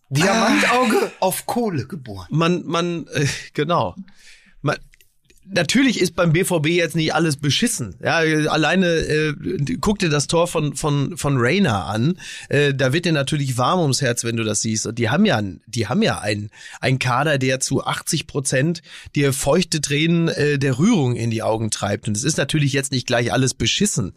Diamantauge auf Kohle geboren. Man, man, äh, genau. Natürlich ist beim BVB jetzt nicht alles beschissen. Ja, alleine äh, guck dir das Tor von von von Rainer an. Äh, da wird dir natürlich warm ums Herz, wenn du das siehst. Und die haben ja, die haben ja einen einen Kader, der zu 80 Prozent dir feuchte Tränen äh, der Rührung in die Augen treibt. Und es ist natürlich jetzt nicht gleich alles beschissen.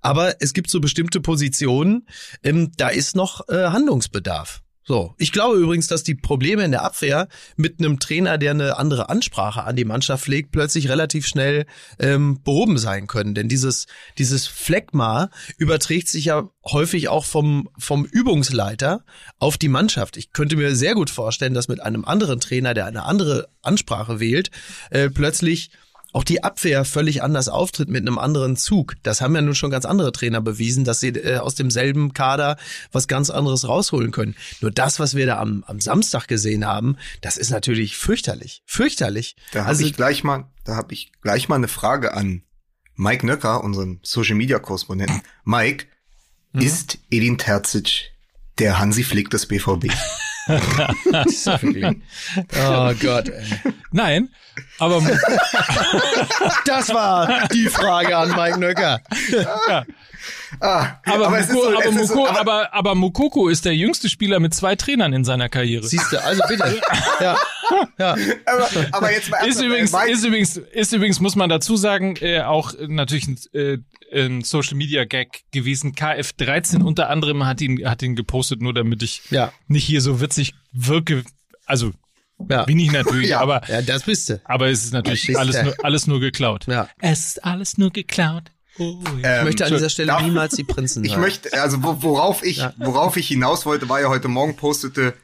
Aber es gibt so bestimmte Positionen, ähm, da ist noch äh, Handlungsbedarf. So, ich glaube übrigens, dass die Probleme in der Abwehr mit einem Trainer, der eine andere Ansprache an die Mannschaft legt, plötzlich relativ schnell ähm, behoben sein können. Denn dieses dieses Phlegma überträgt sich ja häufig auch vom vom Übungsleiter auf die Mannschaft. Ich könnte mir sehr gut vorstellen, dass mit einem anderen Trainer, der eine andere Ansprache wählt, äh, plötzlich auch die Abwehr völlig anders auftritt mit einem anderen Zug. Das haben ja nun schon ganz andere Trainer bewiesen, dass sie äh, aus demselben Kader was ganz anderes rausholen können. Nur das, was wir da am, am Samstag gesehen haben, das ist natürlich fürchterlich. Fürchterlich. Da habe also, ich gleich mal, da habe ich gleich mal eine Frage an Mike Nöcker, unseren Social Media Korrespondenten. Mike, Mhm. ist Edin Terzic der Hansi Flick des BVB? oh Gott. Ey. Nein, aber Das war die Frage an Mike Nöcker. Ah, aber, es ist Muko, so- aber, es ist so- Muko, aber- aber, aber Mukoko ist der jüngste Spieler mit zwei Trainern in seiner Karriere. Siehst du, also bitte. Ja. Ja. aber, aber jetzt mal Ist übrigens, Mike, ist übrigens, ist übrigens, muss man dazu sagen, äh, auch natürlich ein, äh, ein Social Media Gag gewesen. KF13 unter anderem hat ihn, hat ihn gepostet, nur damit ich Ja. nicht hier so witzig wirke. Also, Ja. bin ich natürlich, Ja. aber, Ja, das bist du. aber es ist natürlich alles nur, alles nur geklaut. Ja. Es ist alles nur geklaut. Oh, ja. Ich möchte an dieser Stelle darf- niemals die Prinzen Ich hören. möchte, also wo- worauf ich, worauf ich hinaus wollte, war ja heute Morgen postete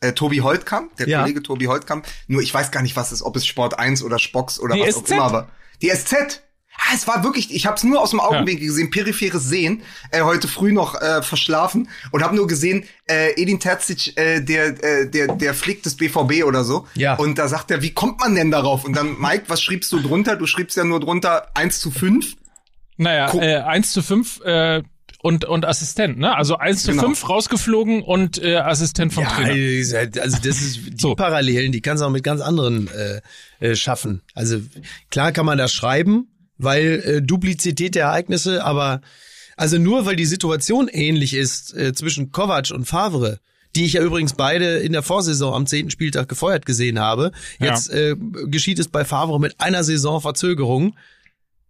äh, Tobi Holtkamp, der Ja. Kollege Tobi Holtkamp. Nur ich weiß gar nicht, was es ist, ob es Sport 1 oder Spocks oder Die was SZ? auch immer, aber die SZ. Ah, es war wirklich, ich habe es nur aus dem Augenwinkel gesehen, peripheres Sehen, äh, heute früh noch äh, verschlafen und habe nur gesehen, äh, Edin Terzic, äh, der, äh, der, der Flick des BVB oder so. Ja. Und da sagt er, wie kommt man denn darauf? Und dann, Mike, was schriebst du drunter? Du schriebst ja nur drunter 1 zu 5. Naja, Guck. äh, 1 zu 5 äh, und, und Assistent, ne? Also 1 zu Genau. 5 rausgeflogen und äh, Assistent vom Ja, Trainer. also das ist die So. Parallelen, die kannst du auch mit ganz anderen äh, äh, schaffen. Also klar kann man das schreiben, weil äh, Duplizität der Ereignisse, aber also nur weil die Situation ähnlich ist äh, zwischen Kovac und Favre, die ich ja übrigens beide in der Vorsaison am zehnten Spieltag gefeuert gesehen habe. Jetzt äh, geschieht es bei Favre mit einer Saison Verzögerung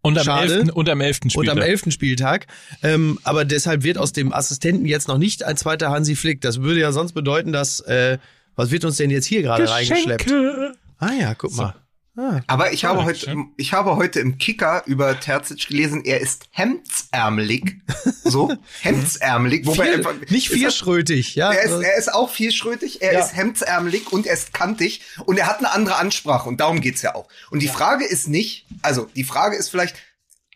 Und am Schade. 11. Und am 11. und Spieltag. am elften Spieltag. Ähm, aber deshalb wird aus dem Assistenten jetzt noch nicht ein zweiter Hansi Flick. Das würde ja sonst bedeuten, dass äh, was wird uns denn jetzt hier gerade reingeschleppt? Ah ja, guck mal. Ah, Aber ich habe heute, schön. ich habe heute im Kicker über Terzic gelesen, er ist hemdsärmelig. So, hemdsärmelig. Wobei viel, einfach- nicht er- vierschrötig, ja. Er ist, er ist auch vierschrötig, er Ja. ist hemdsärmelig und er ist kantig und er hat eine andere Ansprache und darum geht's ja auch. Und die Frage ist nicht, also die Frage ist vielleicht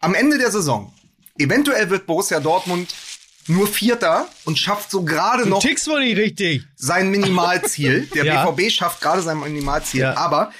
am Ende der Saison, eventuell wird Borussia Dortmund nur Vierter und schafft so gerade noch Tickst wohl nicht richtig. sein Minimalziel. Der Ja. BVB schafft gerade sein Minimalziel. Aber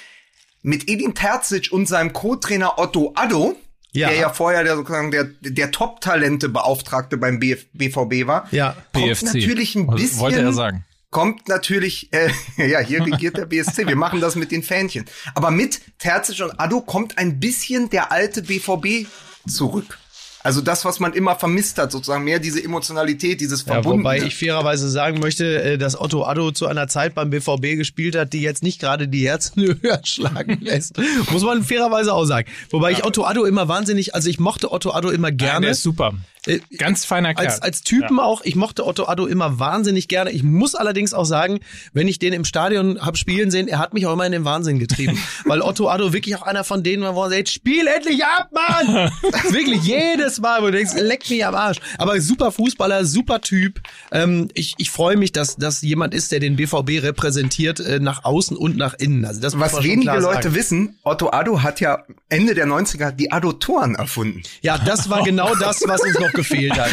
mit Edin Terzic und seinem Co-Trainer Otto Addo, Ja. der ja vorher der, sozusagen der, der Top-Talente-Beauftragte beim BF, BVB war, Ja. kommt BFC. natürlich ein bisschen Wollte er sagen. kommt natürlich, äh, ja, hier regiert der BSC. Wir machen das mit den Fähnchen. Aber mit Terzic und Addo kommt ein bisschen der alte BVB zurück. Also das, was man immer vermisst hat, sozusagen mehr diese Emotionalität, dieses Ja, Verbundene. wobei ich fairerweise sagen möchte, äh, dass Otto Addo zu einer Zeit beim BVB gespielt hat, die jetzt nicht gerade die Herzen höher schlagen lässt. Muss man fairerweise auch sagen. Wobei ich Otto Addo immer wahnsinnig, also ich mochte Otto Addo immer Ja, gerne. der ist super. Äh, Ganz feiner Kerl. als, als Typen auch, ich mochte Otto Addo immer wahnsinnig gerne. Ich muss allerdings auch sagen, wenn ich den im Stadion hab spielen sehen, er hat mich auch immer in den Wahnsinn getrieben. Weil Otto Addo wirklich auch einer von denen war, wo er sagt, spiel endlich ab, Mann! wirklich jedes Mal, wo du denkst, leck mich am Arsch. Aber super Fußballer, super Typ. Ähm, ich ich freue mich, dass das jemand ist, der den BVB repräsentiert, äh, nach außen und nach innen. Also das muss Was wenige Leute sagen. wissen, Otto Addo hat ja Ende der 90er die Addo-Toren erfunden. Ja, das war genau das, was uns noch gefehlt hat.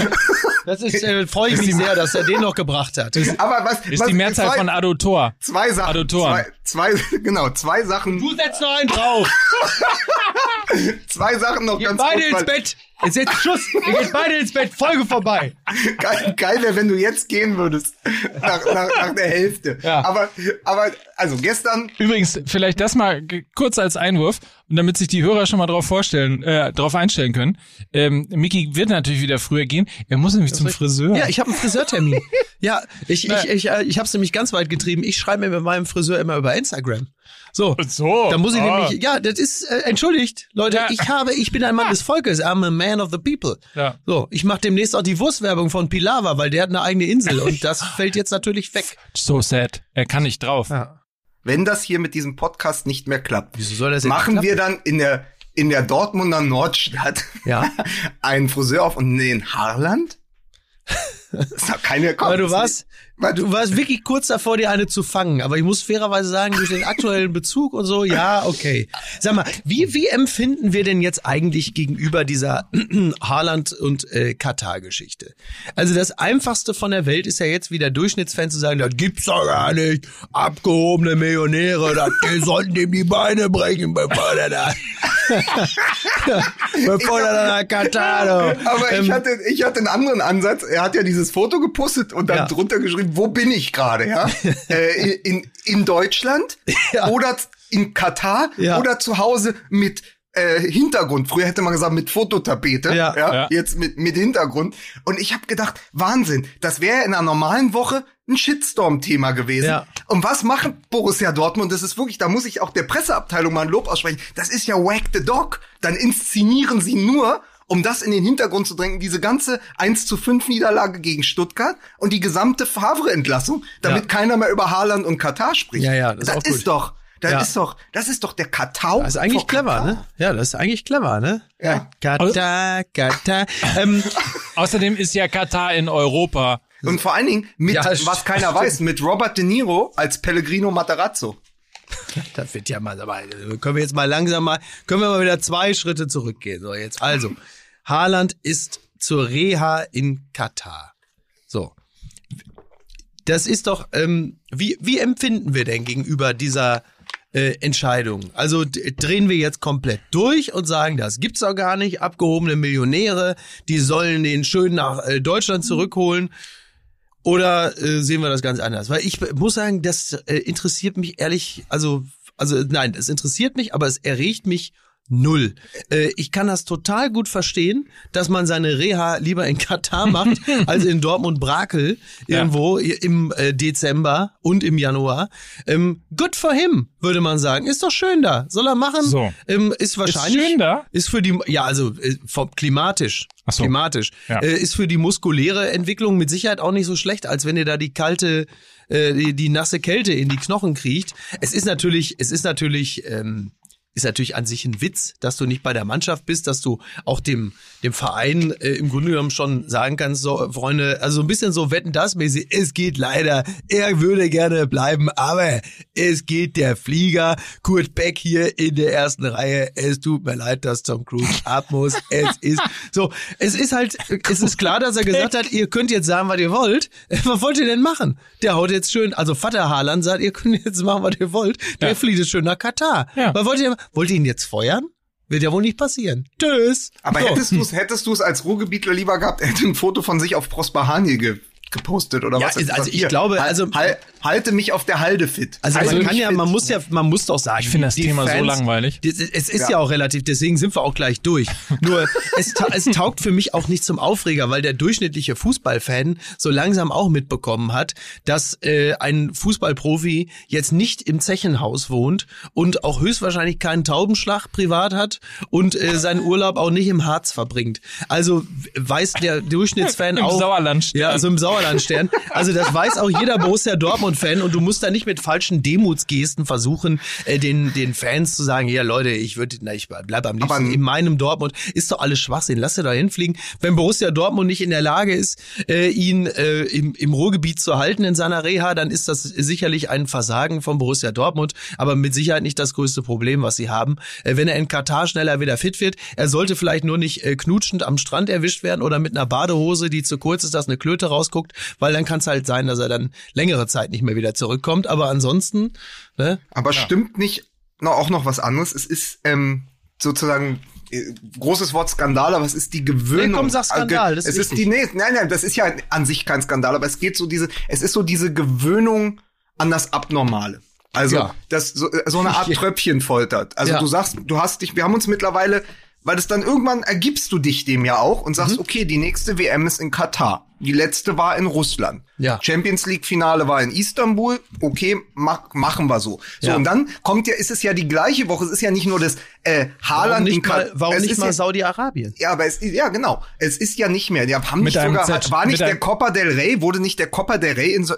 Das ist, äh, freue ich mich sehr, dass er den noch gebracht hat. Aber was, ist was, die Mehrzahl zwei, von Adotor. zwei Sachen, Addo-Toren. zwei, zwei, genau, zwei Sachen, Du setzt noch einen drauf. zwei Sachen noch Geht ganz beide kurz, ins weil- Bett. Jetzt jetzt Schluss. Ihr geht beide ins Bett. Folge vorbei. Geil, geil wäre, wenn du jetzt gehen würdest. Nach, nach, nach der Hälfte. Ja. Aber, aber, also gestern, Übrigens, vielleicht das mal kurz als Einwurf und damit sich die Hörer schon mal drauf vorstellen, äh, drauf einstellen können. Ähm, Mickey wird natürlich wieder früher gehen. Er muss nämlich zum Friseur. Ja, ich habe einen Friseurtermin. ja, ich ich ich äh, ich habe es nämlich ganz weit getrieben. Ich schreibe mir mit meinem Friseur immer über Instagram. So. so. Da muss ich ah. nämlich, ja, das ist, äh, entschuldigt, Leute, Ja. ich habe, ich bin ein Mann des Volkes, I'm a man of the people. Ja. So, ich mache demnächst auch die Wurstwerbung von Pilava, weil der hat eine eigene Insel und das fällt jetzt natürlich weg. So sad. Er kann nicht drauf. Ja. wenn das hier mit diesem Podcast nicht mehr klappt, Wieso soll das jetzt machen wir dann in der, in der Dortmunder Nordstadt Ja. einen Friseur auf und nee, in Harland? Das ist doch keine Aber du warst, du warst wirklich kurz davor, dir eine zu fangen. Aber ich muss fairerweise sagen, durch den aktuellen Bezug und so, ja, okay. Sag mal, wie, wie empfinden wir denn jetzt eigentlich gegenüber dieser Haaland- und äh, Katar-Geschichte? Also das Einfachste von der Welt ist ja jetzt wieder Durchschnittsfan zu sagen, das gibt's doch gar nicht. Abgehobene Millionäre, das, die sollten ihm die Beine brechen, bevor der da, bevor der da nach Katar. Aber Ähm, ich hatte, ich hatte einen anderen Ansatz. Er hat ja dieses Foto gepostet und dann Ja. drunter geschrieben, wo bin ich gerade, ja? äh, in, in Deutschland Ja. oder in Katar Ja. oder zu Hause mit äh, Hintergrund. Früher hätte man gesagt mit Fototapete, Ja. Ja. jetzt mit mit Hintergrund. Und ich habe gedacht, Wahnsinn, das wäre in einer normalen Woche ein Shitstorm-Thema gewesen. Ja. Und was macht Borussia Dortmund? Das ist wirklich, da muss ich auch der Presseabteilung mal ein Lob aussprechen. Das ist ja Whack the Dog. Dann inszenieren sie nur, um das in den Hintergrund zu drängen, diese ganze 1 zu 5 Niederlage gegen Stuttgart und die gesamte Favre-Entlassung, damit Ja. keiner mehr über Haaland und Katar spricht. Ja, ja, das ist das gut. ist doch, das Ja. ist doch, das ist doch der Katau. Das ist eigentlich clever, Katar. ne? Ja, das ist eigentlich clever, ne? Ja. Katar, Katar. Ähm, Außerdem ist ja Katar in Europa. Und vor allen Dingen mit, Ja, was keiner weiß, mit Robert De Niro als Pellegrino Matarazzo. das wird ja mal, aber äh, können wir jetzt mal langsam mal, können wir mal wieder zwei Schritte zurückgehen. So, jetzt also. Haaland ist zur Reha in Katar. So. Das ist doch, ähm, wie, wie empfinden wir denn gegenüber dieser äh, Entscheidung? Also drehen wir jetzt komplett durch und sagen, das gibt's doch gar nicht, abgehobene Millionäre, die sollen den schön nach äh, Deutschland zurückholen. Oder äh, sehen wir das ganz anders? Weil ich muss sagen, das äh, interessiert mich ehrlich, also, also nein, es interessiert mich, aber es erregt mich null. Äh, ich kann das total gut verstehen, dass man seine Reha lieber in Katar macht, als in Dortmund-Brakel irgendwo im äh, Dezember und im Januar. Ähm, good for him, würde man sagen. Ist doch schön da. Soll er machen. So. Ähm, ist wahrscheinlich. schön da? Ist für die, ja, also äh, vom, klimatisch. Ach so. Klimatisch. Ja. Äh, ist für die muskuläre Entwicklung mit Sicherheit auch nicht so schlecht, als wenn ihr da die kalte, äh, die, die nasse Kälte in die Knochen kriecht. Es ist natürlich, es ist natürlich, ähm, ist natürlich an sich ein Witz, dass du nicht bei der Mannschaft bist, dass du auch dem, dem Verein äh, im Grunde genommen schon sagen kannst, so, Freunde, also ein bisschen so wetten das mäßig, es geht leider, er würde gerne bleiben, aber es geht der Flieger, Kurt Beck hier in der ersten Reihe, es tut mir leid, dass Tom Cruise ab muss, es ist, so, es ist halt, es ist klar, dass er gesagt hat, ihr könnt jetzt sagen, was ihr wollt, was wollt ihr denn machen? Der haut jetzt schön, also Vater Haaland sagt, ihr könnt jetzt machen, was ihr wollt, der Ja. flieht jetzt schön nach Katar. Ja. Was wollt ihr, wollt ihr ihn jetzt feuern? Wird ja wohl nicht passieren. Tschüss. Aber So. hättest du es hättest du's als Ruhrgebietler lieber gehabt, er hätte ein Foto von sich auf Prosper Hanie ge gepostet oder Ja, was? ist- also ich glaube, hal- also- hal- halte mich auf der Halde fit. Also, Also man kann ja, man muss ja, man muss doch sagen. Ich finde das Thema so Fans- langweilig. Das- Es ist ja. Ja. auch relativ, deswegen sind wir auch gleich durch. Nur es, ta es taugt für mich auch nicht zum Aufreger, weil der durchschnittliche Fußballfan so langsam auch mitbekommen hat, dass äh, ein Fußballprofi jetzt nicht im Zechenhaus wohnt und auch höchstwahrscheinlich keinen Taubenschlag privat hat und äh, seinen Urlaub auch nicht im Harz verbringt. Also weiß der Durchschnittsfan Im auch. Sauerlandstern. Ja, also im Sauerlandstern. Also das weiß auch jeder Borussia Dortmund-Fan und du musst da nicht mit falschen Demutsgesten versuchen, äh, den, den Fans zu sagen, ja Leute, ich würde, na, ich bleib am liebsten Aber- in meinem Dortmund. Ist doch alles Schwachsinn, lass dir da hinfliegen. Wenn Borussia Dortmund nicht in der Lage ist, äh, ihn äh, im, im Ruhrgebiet zu halten in seiner Reha, dann ist das sicherlich ein Versagen von Borussia Dortmund, aber mit Sicherheit nicht das größte Problem, was sie haben. Äh, wenn er in Katar schneller wieder fit wird, er sollte vielleicht nur nicht äh, knutschend am Strand erwischt werden oder mit einer Badehose, die zu kurz ist, dass eine Klöte rausguckt, weil dann kann es halt sein, dass er dann längere Zeit nicht mehr wieder zurückkommt. Aber ansonsten, ne? Aber stimmt nicht noch, auch noch was anderes? Es ist ähm, sozusagen äh, großes Wort Skandal, aber es ist die Gewöhnung. Nee, komm, sag Skandal, das ist es ist die nee, nein, nein, das ist ja an sich kein Skandal, aber es geht so diese, es ist so diese Gewöhnung an das Abnormale. Also Ja. das so, äh, so eine Art Ja. Tröpfchen foltert. Also Ja. du sagst, du hast dich, wir haben uns mittlerweile, weil das dann irgendwann ergibst du dich dem ja auch und Mhm. sagst, okay, die nächste WM ist in Katar. Die letzte war in Russland. Ja. Champions League Finale war in Istanbul. Okay, mach, machen wir so. So Ja. und dann kommt ja, ist es ja die gleiche Woche. Es ist ja nicht nur das äh, Warum Haaland in nicht Kat- mal, warum nicht ist mal ja, Saudi-Arabien? ja, aber es ist, ja genau. Es ist ja nicht mehr. Die haben Mit nicht sogar, Z. war nicht der Copa del Rey, wurde nicht der Copa del Rey in,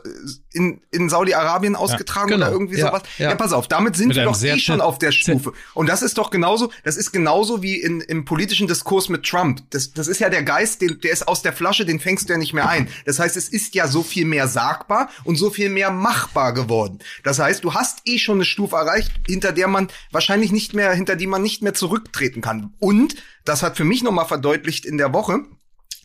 in, in Saudi-Arabien ausgetragen genau. oder irgendwie Ja, sowas? ja. Ja. pass auf, damit sind Mit wir doch eh schon auf der Stufe. Und das ist doch genauso, das ist genauso wie in, im politischen Diskurs mit Trump. Das, das ist ja der Geist, den, der ist aus der Flasche, den fängst du ja nicht mehr ein. Das heißt, es ist ja so viel mehr sagbar und so viel mehr machbar geworden. Das heißt, du hast eh schon eine Stufe erreicht, hinter der man wahrscheinlich nicht mehr, hinter die man nicht mehr zurücktreten kann. Und das hat für mich nochmal verdeutlicht in der Woche,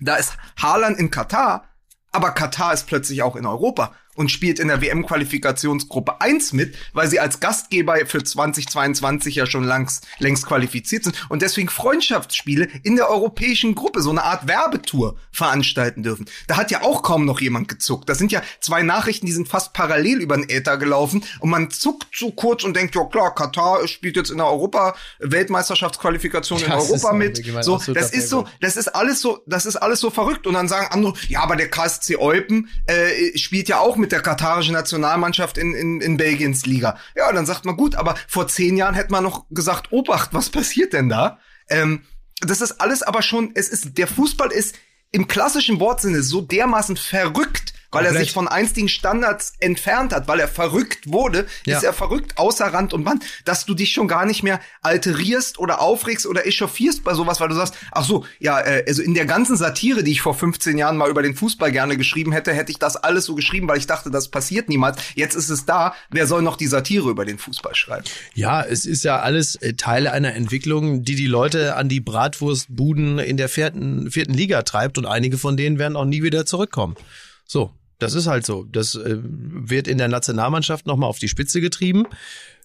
da ist Haaland in Katar, aber Katar ist plötzlich auch in Europa und spielt in der WM-Qualifikationsgruppe 1 mit, weil sie als Gastgeber für 2022 ja schon langs, längst qualifiziert sind und deswegen Freundschaftsspiele in der europäischen Gruppe, so eine Art Werbetour veranstalten dürfen. Da hat ja auch kaum noch jemand gezuckt. Das sind ja zwei Nachrichten, die sind fast parallel über den Äther gelaufen und man zuckt so kurz und denkt, ja klar, Katar spielt jetzt in der Europa-Weltmeisterschaftsqualifikation in Europa mit. So, das ist so, das ist alles so, das ist alles so verrückt. Und dann sagen andere, ja, aber der KSC Eupen äh, spielt ja auch mit der katarischen Nationalmannschaft in, in, in Belgiens Liga. Ja, dann sagt man, gut, aber vor zehn Jahren hätte man noch gesagt, Obacht, was passiert denn da? Ähm, das ist alles aber schon, es ist, der Fußball ist im klassischen Wortsinne so dermaßen verrückt, weil er sich von einstigen Standards entfernt hat, weil er verrückt wurde, Ja. ist er verrückt außer Rand und Band, dass du dich schon gar nicht mehr alterierst oder aufregst oder echauffierst bei sowas, weil du sagst, ach so, ja, äh, also in der ganzen Satire, die ich vor 15 Jahren mal über den Fußball gerne geschrieben hätte, hätte ich das alles so geschrieben, weil ich dachte, das passiert niemals. Jetzt ist es da, wer soll noch die Satire über den Fußball schreiben? Ja, es ist ja alles äh, Teile einer Entwicklung, die die Leute an die Bratwurstbuden in der vierten, vierten Liga treibt und einige von denen werden auch nie wieder zurückkommen. So, das ist halt so. Das äh, wird in der Nationalmannschaft nochmal auf die Spitze getrieben,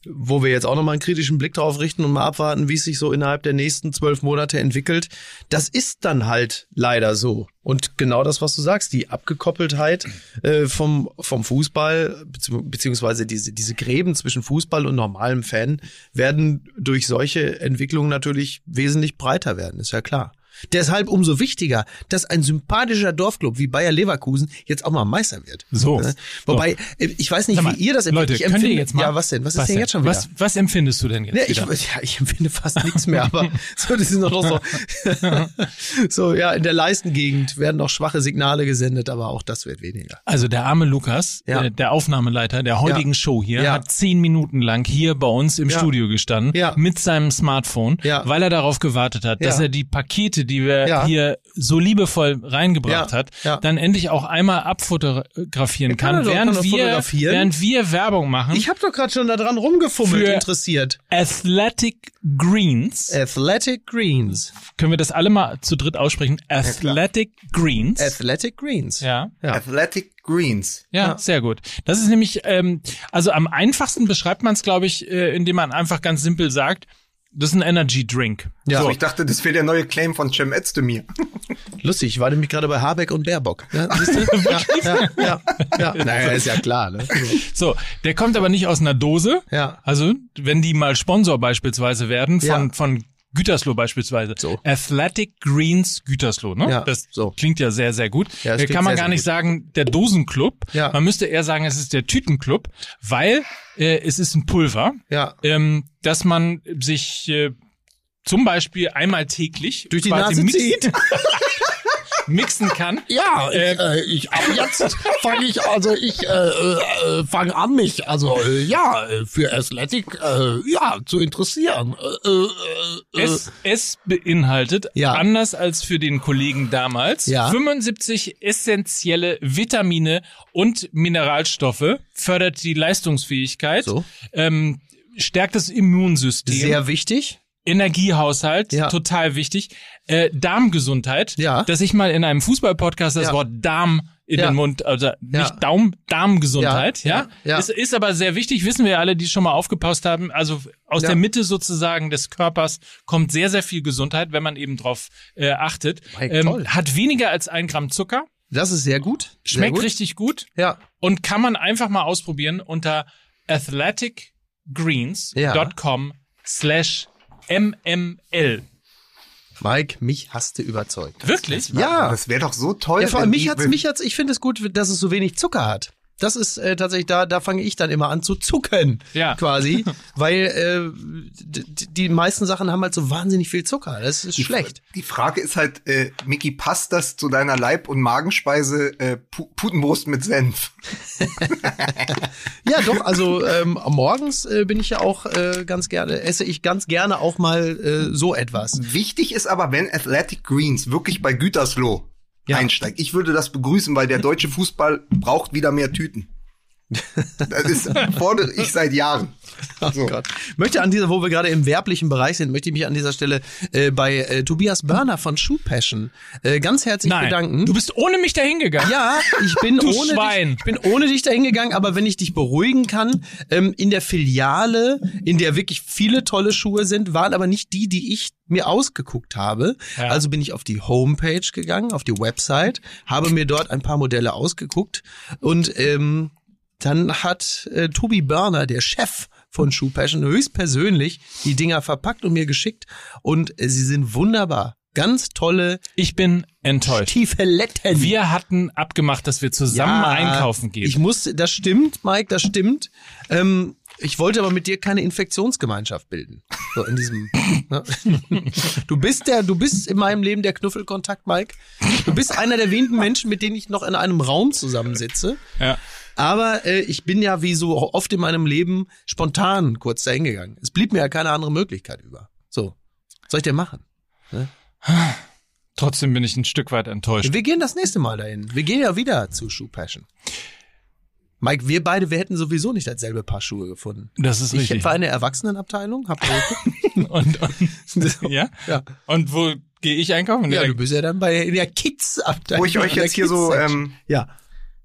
wo wir jetzt auch nochmal einen kritischen Blick drauf richten und mal abwarten, wie es sich so innerhalb der nächsten zwölf Monate entwickelt. Das ist dann halt leider so. Und genau das, was du sagst, die Abgekoppeltheit äh, vom, vom Fußball, bezieh- beziehungsweise diese, diese Gräben zwischen Fußball und normalem Fan werden durch solche Entwicklungen natürlich wesentlich breiter werden, ist ja klar. Deshalb umso wichtiger, dass ein sympathischer Dorfclub wie Bayer Leverkusen jetzt auch mal Meister wird. So. Ne? Wobei, äh, ich weiß nicht, mal, wie ihr das empfindet. Leute, ich könnt ihr empfinde, jetzt mal- ja, was denn? Was, ist denn denn? jetzt schon wieder? Was, was empfindest du denn jetzt Ja, ich, wieder? ja, ich empfinde fast nichts mehr, aber so, das ist noch so, so, ja, in der Leistengegend werden noch schwache Signale gesendet, aber auch das wird weniger. Also der arme Lukas, Ja. äh, der Aufnahmeleiter der heutigen Ja. Show hier, hat zehn Minuten lang hier bei uns im. Studio gestanden mit seinem Smartphone, weil er darauf gewartet hat, dass er die Pakete, die wir Ja. hier so liebevoll reingebracht Ja. hat, Ja. dann endlich auch einmal abfotografieren kann kann, während kann wir, fotografieren. während wir Werbung machen. Ich habe doch gerade schon da dran rumgefummelt, Für- interessiert. Athletic Greens. Athletic Greens. Können wir das alle mal zu dritt aussprechen? Athletic Greens. Athletic Greens. ja. Ja. Athletic Greens. Ja, Ja. sehr gut. Das ist nämlich, ähm, also am einfachsten beschreibt man es, glaube ich, äh, indem man einfach ganz simpel sagt, das ist ein Energy Drink. Ja. So, ich dachte, das wäre der neue Claim von Cem Özdemir. Lustig, ich war nämlich gerade bei Habeck und Baerbock. Ja, siehst du? ja, ja, ja, ja. Naja, ist ja klar, ne? So, der kommt aber nicht aus einer Dose. Ja. Also, wenn die mal Sponsor beispielsweise werden von, Ja. von Gütersloh beispielsweise. So. Athletic Greens Gütersloh, ne? Ja, das so. klingt ja sehr, sehr gut. Ja, klingt Kann man sehr, gar nicht gut. sagen, der Dosenclub. Ja. Man müsste eher sagen, es ist der Tütenclub, weil äh, es ist ein Pulver. Ja. ähm, dass man sich äh, zum Beispiel einmal täglich Durch die Nase zieht. mixen kann. Ja, ich, Äh, äh, ich ab jetzt fange ich, also ich äh, äh, fange an, mich also äh, ja für Athletic äh, ja zu interessieren. Äh, äh, äh, Es, es beinhaltet, Ja. anders als für den Kollegen damals, Ja. 75 essentielle Vitamine und Mineralstoffe, fördert die Leistungsfähigkeit, So. ähm, stärkt das Immunsystem, Sehr wichtig. Energiehaushalt, Ja. total wichtig, äh, Darmgesundheit, Ja. dass ich mal in einem Fußballpodcast das Ja. Wort Darm in Ja. den Mund, also Ja. nicht Daum, Darmgesundheit, Ja, ja, ja, ja. Ist, ist aber sehr wichtig, wissen wir alle, die schon mal aufgepasst haben. Also aus Ja. der Mitte sozusagen des Körpers kommt sehr, sehr viel Gesundheit, wenn man eben drauf äh, achtet. Hey, ähm, hat weniger als ein Gramm Zucker, Das ist sehr gut. Sehr schmeckt gut. richtig gut Ja. und kann man einfach mal ausprobieren unter athleticgreens.com slash mml. Mike, mich hast du überzeugt. Wirklich? Ja. Das wäre doch so toll. Ja, vor allem mich hat's, mich hat's, ich finde es gut, dass es so wenig Zucker hat. Das ist äh, tatsächlich, da, da fange ich dann immer an zu zucken, Ja. quasi, weil äh, die meisten Sachen haben halt so wahnsinnig viel Zucker. Das ist schlecht. Die Frage ist halt, äh, Mickey, passt das zu deiner Leib- und Magenspeise äh, Pu Putenbrust mit Senf? Ja, doch, also ähm, morgens äh, bin ich ja auch äh, ganz gerne, esse ich ganz gerne auch mal äh, so etwas. Wichtig ist aber, wenn Athletic Greens wirklich bei Gütersloh Ja. einsteigt. Ich würde das begrüßen, weil der deutsche Fußball braucht wieder mehr Tüten. Das ist, fordere ich seit Jahren. Oh Gott. Möchte an dieser, wo wir gerade im werblichen Bereich sind, möchte ich mich an dieser Stelle äh, bei äh, Tobias Börner von Shoe Passion äh, ganz herzlich Nein, bedanken. du bist ohne mich dahin gegangen. Ja, ich bin Du ohne Schwein. dich, ich bin ohne dich dahin gegangen, aber wenn ich dich beruhigen kann, ähm, in der Filiale, in der wirklich viele tolle Schuhe sind, waren aber nicht die, die ich mir ausgeguckt habe. Ja. Also bin ich auf die Homepage gegangen, auf die Website, habe mir dort ein paar Modelle ausgeguckt und ähm, dann hat äh, Tobi Börner, der Chef von Shoe Passion, höchstpersönlich die Dinger verpackt und mir geschickt und äh, sie sind wunderbar. Ganz tolle Ich bin enttäuscht. Stiefeletten. Wir hatten abgemacht, dass wir zusammen Ja, einkaufen gehen. Ich muss, das stimmt, Mike, das stimmt. Ähm, ich wollte aber mit dir keine Infektionsgemeinschaft bilden. So in diesem. ne? Du bist der, du bist in meinem Leben der Knuffelkontakt, Mike. Du bist einer der wenigen Menschen, mit denen ich noch in einem Raum zusammensitze. ja. Aber äh, ich bin ja wie so oft in meinem Leben spontan kurz dahin gegangen. Es blieb mir ja keine andere Möglichkeit über. So, was soll ich denn machen? Trotzdem bin ich ein Stück weit enttäuscht. Wir gehen das nächste Mal dahin. Wir gehen ja wieder zu Shoe Passion. Mike, wir beide, wir hätten sowieso nicht dasselbe Paar Schuhe gefunden. Das ist Ich richtig. war in der Erwachsenenabteilung, hab. Und, und, ja? ja. Und wo gehe ich einkaufen? ja, du bist ja dann bei in der Kids-Abteilung. Wo ich euch jetzt hier so ähm, ja,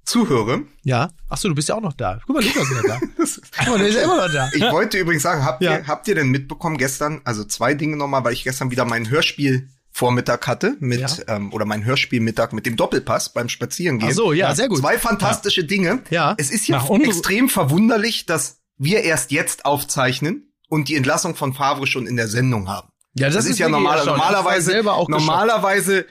zuhöre. ja. Ach so, du bist ja auch noch da. Guck mal, Lukas ist ja da. Guck mal, der ist ja immer noch da. Ich wollte übrigens sagen, habt, Ja. ihr, habt ihr denn mitbekommen gestern, also zwei Dinge nochmal, weil ich gestern wieder mein Hörspiel Vormittag hatte mit Ja. ähm, oder mein Hörspielmittag mit dem Doppelpass beim Spazierengehen. Ach so, ja, sehr gut. Zwei fantastische Dinge. Ja. Es ist ja extrem verwunderlich, dass wir erst jetzt aufzeichnen und die Entlassung von Favre schon in der Sendung haben. Ja, Das, ist, ja wirklich normal. Normalerweise, selber auch geschockt. normalerweise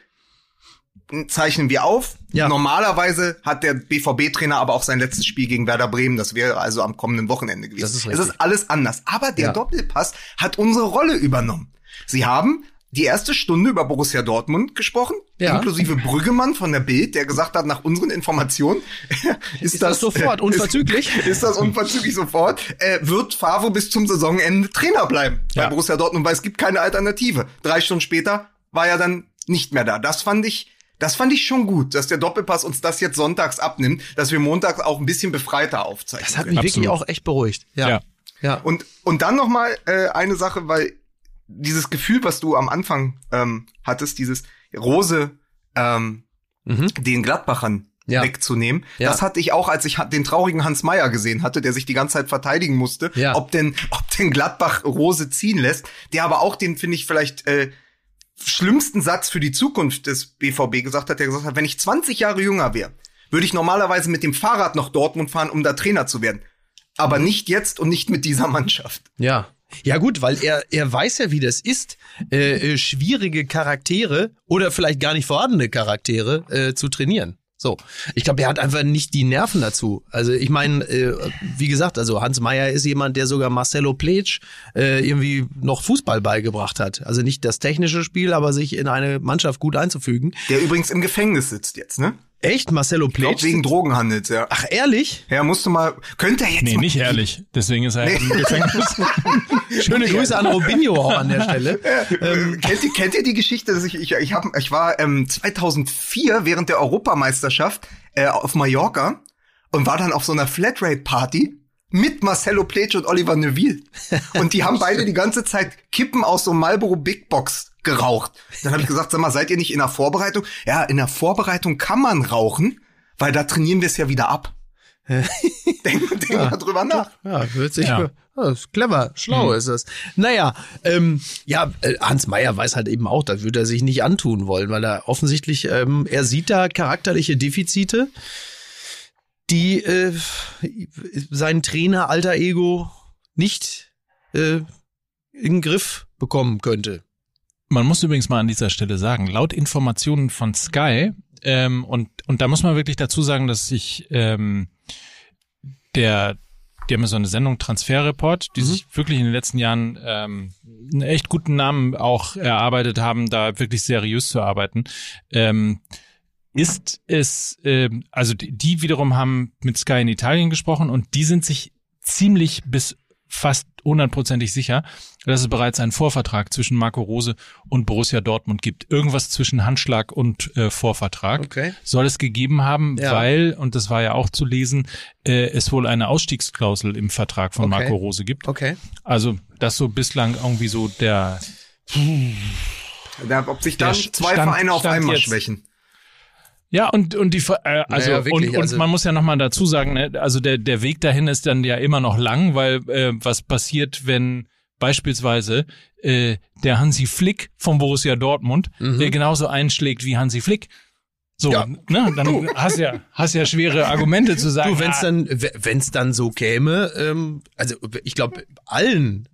zeichnen wir auf. Ja. Normalerweise hat der BVB-Trainer aber auch sein letztes Spiel gegen Werder Bremen. Das wäre also am kommenden Wochenende gewesen. Das ist es richtig. ist alles anders. Aber der Ja. Doppelpass hat unsere Rolle übernommen. Sie haben die erste Stunde über Borussia Dortmund gesprochen, Ja. inklusive Brüggemann von der Bild, der gesagt hat, nach unseren Informationen ist, Ist das sofort unverzüglich? Ist, ist das unverzüglich sofort? Äh, wird Favre bis zum Saisonende Trainer bleiben bei Ja. Borussia Dortmund, weil es gibt keine Alternative. Drei Stunden später war er dann nicht mehr da. Das fand ich, das fand ich schon gut, dass der Doppelpass uns das jetzt sonntags abnimmt, dass wir montags auch ein bisschen befreiter aufzeichnen. Das hat können. mich wirklich Absolut. auch echt beruhigt. Ja. Ja. Ja. Und, und dann noch mal äh, eine Sache, weil dieses Gefühl, was du am Anfang ähm, hattest, dieses Rose ähm, Mhm. den Gladbachern Ja. wegzunehmen, Ja. das hatte ich auch, als ich den traurigen Hans Meyer gesehen hatte, der sich die ganze Zeit verteidigen musste, Ja. ob denn, ob denn Gladbach Rose ziehen lässt, der aber auch den, finde ich, vielleicht äh, schlimmsten Satz für die Zukunft des BVB gesagt hat, der gesagt hat, wenn ich 20 Jahre jünger wäre, würde ich normalerweise mit dem Fahrrad nach Dortmund fahren, um da Trainer zu werden. Aber nicht jetzt und nicht mit dieser Mannschaft. Ja. Ja gut, weil er, er weiß ja, wie das ist, äh, äh, schwierige Charaktere oder vielleicht gar nicht vorhandene Charaktere äh, zu trainieren. So, ich glaube, er hat einfach nicht die Nerven dazu. Also ich meine, äh, wie gesagt, also Hans Meyer ist jemand, der sogar Marcelo Pletsch äh, irgendwie noch Fußball beigebracht hat. Also nicht das technische Spiel, aber sich in eine Mannschaft gut einzufügen. Der übrigens im Gefängnis sitzt jetzt, ne? Echt, Marcelo Ich glaub, Pletsch? wegen Drogenhandels, ja. Ach ehrlich? Ja, musst du mal, könnte er jetzt Nee, mal, nicht ehrlich. Deswegen ist er im Gefängnis. Schöne Grüße an Robinho auch an der Stelle. Ähm, kennt, ihr, kennt ihr die Geschichte, dass ich ich, ich, hab, ich war ähm, 2004 während der Europameisterschaft äh, auf Mallorca und war dann auf so einer Flatrate Party mit Marcelo Pletsch und Oliver Neuville und die haben beide die ganze Zeit Kippen aus so einem Marlboro Big Box geraucht. Dann habe ich gesagt, sag mal, seid ihr nicht in der Vorbereitung? Ja, in der Vorbereitung kann man rauchen, weil da trainieren wir es ja wieder ab. denk denk mal drüber nach. Ja, wird sich. Ja. Ja, ist clever, schlau ist es. Naja, ähm, ja, äh, Hans Meyer weiß halt eben auch, das würde er sich nicht antun wollen, weil er offensichtlich, ähm, er sieht da charakterliche Defizite, die äh, sein Trainer alter Ego nicht äh, in den Griff bekommen könnte. Man muss übrigens mal an dieser Stelle sagen, laut Informationen von Sky, ähm, und, und da muss man wirklich dazu sagen, dass sich ähm, der, die haben ja so eine Sendung Transferreport, die sich wirklich in den letzten Jahren ähm, einen echt guten Namen auch erarbeitet haben, da wirklich seriös zu arbeiten. Ähm, ist es, ähm, also die, die wiederum haben mit Sky in Italien gesprochen und die sind sich ziemlich bis fast hundertprozentig sicher, dass es bereits einen Vorvertrag zwischen Marco Rose und Borussia Dortmund gibt. Irgendwas zwischen Handschlag und äh, Vorvertrag Okay. soll es gegeben haben, Ja. weil, und das war ja auch zu lesen, äh, es wohl eine Ausstiegsklausel im Vertrag von Okay. Marco Rose gibt. Okay. Also das so bislang irgendwie so der ob sich dann Der zwei Stand- Vereine auf Stand einmal jetzt. schwächen. Ja, und, und die, äh, also, Naja, wirklich, und, und also- man muss ja nochmal dazu sagen, ne, also der, der Weg dahin ist dann ja immer noch lang, weil äh, was passiert, wenn beispielsweise äh, der Hansi Flick vom Borussia Dortmund, der genauso einschlägt wie Hansi Flick. So, Mhm. Ja. ne, dann hast ja, hast ja schwere Argumente zu sagen. Du, wenn es ah, dann, wenn es dann so käme, ähm, also ich glaube, allen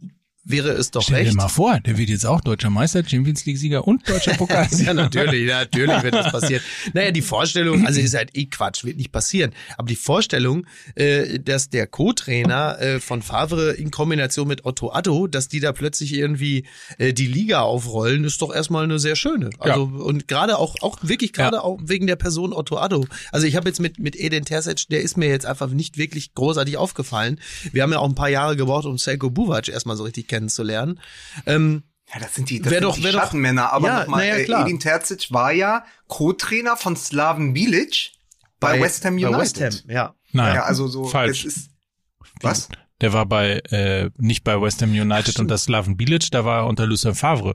wäre es doch Stell recht. dir mal vor, der wird jetzt auch deutscher Meister, Champions League Sieger und deutscher Pokalsieger. Ja, natürlich, natürlich wird das passieren. Naja, die Vorstellung, also ist halt eh Quatsch, wird nicht passieren. Aber die Vorstellung, äh, dass der Co-Trainer äh, von Favre in Kombination mit Otto Addo, dass die da plötzlich irgendwie äh, die Liga aufrollen, ist doch erstmal eine sehr schöne. Also und gerade auch, auch wirklich gerade Ja. auch wegen der Person Otto Addo. Also ich habe jetzt mit mit Eden Terzic, der ist mir jetzt einfach nicht wirklich großartig aufgefallen. Wir haben ja auch ein paar Jahre gebraucht, um Selko Buvac erstmal so richtig kennenzulernen. Ähm, Ja, das sind die, das Wär sind doch- die wär doch- Schattenmänner. Aber Ja, nochmal, ja, äh, klar. Edin Terzic war ja Co-Trainer von Slaven Bilic bei, West Ham United. Bei West Ham, ja. Nein, Ja, also so, falsch. es ist, was? Der war bei äh, nicht bei West Ham United und das Slaven Bilic, da war er unter Lucien Favre.